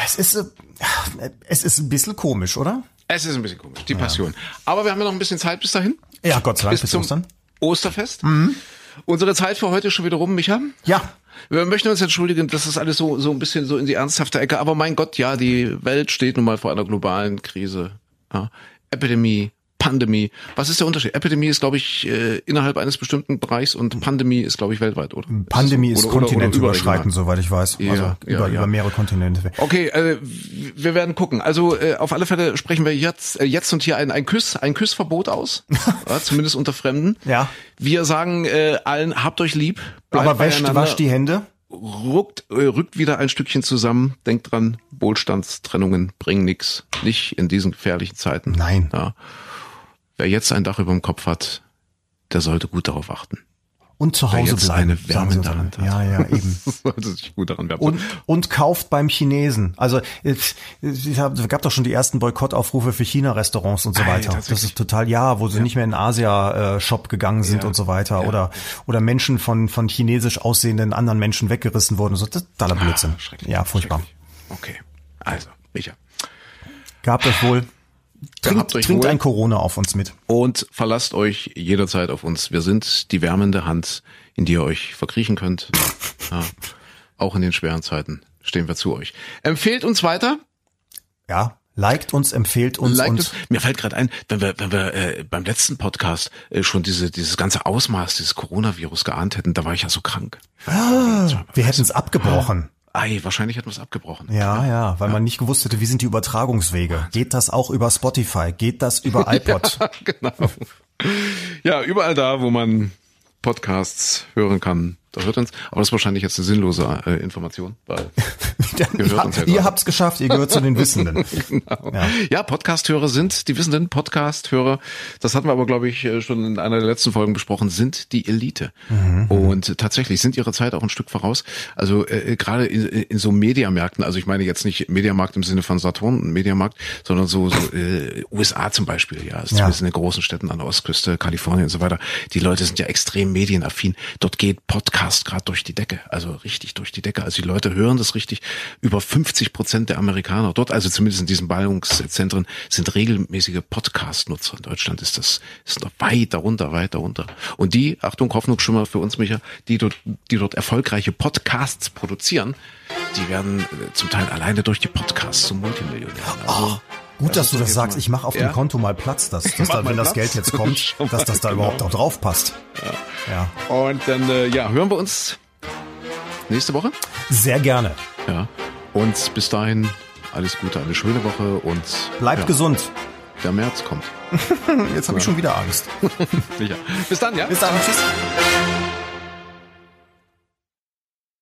es ist, äh, es ist ein bisschen komisch, oder? Es ist ein bisschen komisch, die Passion. Aber wir haben ja noch ein bisschen Zeit bis dahin. Ja, Gott sei Dank, Bis bis zum Ostern. Osterfest. Unsere Zeit für heute ist schon wieder rum, Micha. Ja, Wir möchten uns entschuldigen, das ist alles so, so ein bisschen so in die ernsthafte Ecke. Aber mein Gott, ja, die Welt steht nun mal vor einer globalen Krise. Ja. Epidemie, Pandemie. Was ist der Unterschied? Epidemie ist, glaube ich, äh, innerhalb eines bestimmten Bereichs und Pandemie ist, glaube ich, weltweit, oder? Pandemie ist oder kontinentüberschreitend, soweit ich weiß. Ja, also ja, über, ja. über mehrere Kontinente. Okay, äh, wir werden gucken. Also äh, auf alle Fälle sprechen wir jetzt, äh, jetzt und hier ein, ein Küss, ein Küssverbot aus, <laughs> ja, zumindest unter Fremden. Ja. Wir sagen äh, allen, habt euch lieb, Aber wäscht, beieinander, wascht die Hände. ruckt, äh, rückt wieder ein Stückchen zusammen. Denkt dran, Wohlstandstrennungen bringen nix, nicht in diesen gefährlichen Zeiten. Nein. Ja. Wer jetzt ein Dach über dem Kopf hat, der sollte gut darauf achten. Und zu Wer Hause jetzt bleiben. eine Wärme in der dann. Hand hat. Ja, ja, eben. <laughs> sollte sich gut daran. Und, und kauft beim Chinesen. Also es es gab doch schon die ersten Boykottaufrufe für China-Restaurants und so Ei, weiter. Das tatsächlich. ist total ja, wo sie nicht mehr in Asia-Shop gegangen sind Ja. und so weiter. Ja. Oder oder Menschen von von chinesisch aussehenden anderen Menschen weggerissen wurden. So, das ist totaler Blödsinn. Ah, schrecklich. ja, furchtbar. Okay, also, Micha. Gehabt euch wohl. Trinkt, trinkt ein Corona auf uns mit. Und verlasst euch jederzeit auf uns. Wir sind die wärmende Hand, in die ihr euch verkriechen könnt. <laughs> Ja, auch in den schweren Zeiten stehen wir zu euch. Empfehlt uns weiter. Ja, liked uns, empfehlt uns Liked uns. Mir fällt gerade ein, wenn wir, wenn wir äh, beim letzten Podcast äh, schon diese, dieses ganze Ausmaß dieses Coronavirus geahnt hätten, da war ich ja so krank. wir hätten es abgebrochen. Ei, wahrscheinlich hätten wir es abgebrochen. Ja, ja, weil man nicht gewusst hätte, wie sind die Übertragungswege. Geht das auch über Spotify? Geht das über <laughs> iPod? genau. Ja, überall da, wo man Podcasts hören kann, da hört uns. Aber das ist wahrscheinlich jetzt eine sinnlose äh, Information, weil <laughs> Dann, uns ja ihr habt's geschafft, ihr gehört zu den Wissenden. <laughs> Genau. Ja. Ja, Podcast-Hörer sind, die wissenden Podcast-Hörer, das hatten wir aber, glaube ich, äh, schon in einer der letzten Folgen besprochen, sind die Elite. Und tatsächlich sind ihre Zeit auch ein Stück voraus. Also äh, gerade in, in so Mediamärkten, also ich meine jetzt nicht Mediamarkt im Sinne von Saturn, Mediamarkt, sondern so, so äh, USA zum Beispiel, ja, also Ja. zumindest in den großen Städten an der Ostküste, Kalifornien und so weiter. Die Leute sind ja extrem medienaffin. Dort geht Podcast gerade durch die Decke, also richtig durch die Decke. Also die Leute hören das richtig. Über 50 Prozent der Amerikaner dort, also zumindest in diesen Ballungszentren, sind regelmäßige Podcast-Nutzer. In Deutschland ist das ist noch weit darunter, weit darunter. Und die, Achtung, Hoffnungsschimmer für uns, Micha, die dort, die dort erfolgreiche Podcasts produzieren, die werden äh, zum Teil alleine durch die Podcasts zum Multimillionären. Also, Gut, dass du das sagst. Ich mache auf Ja? dem Konto mal Platz, dass, dass da, wenn das Platz. Geld jetzt kommt, <laughs> dass das da mal, überhaupt genau. auch drauf passt. Ja. Und dann, äh, ja, hören wir uns nächste Woche. Sehr gerne. Ja. Und bis dahin alles Gute, eine schöne Woche und Bleibt ja, gesund. Der März kommt. <laughs> Jetzt habe ich schon wieder Angst. <laughs> Sicher. Bis dann, ja? Bis dann. Tschüss.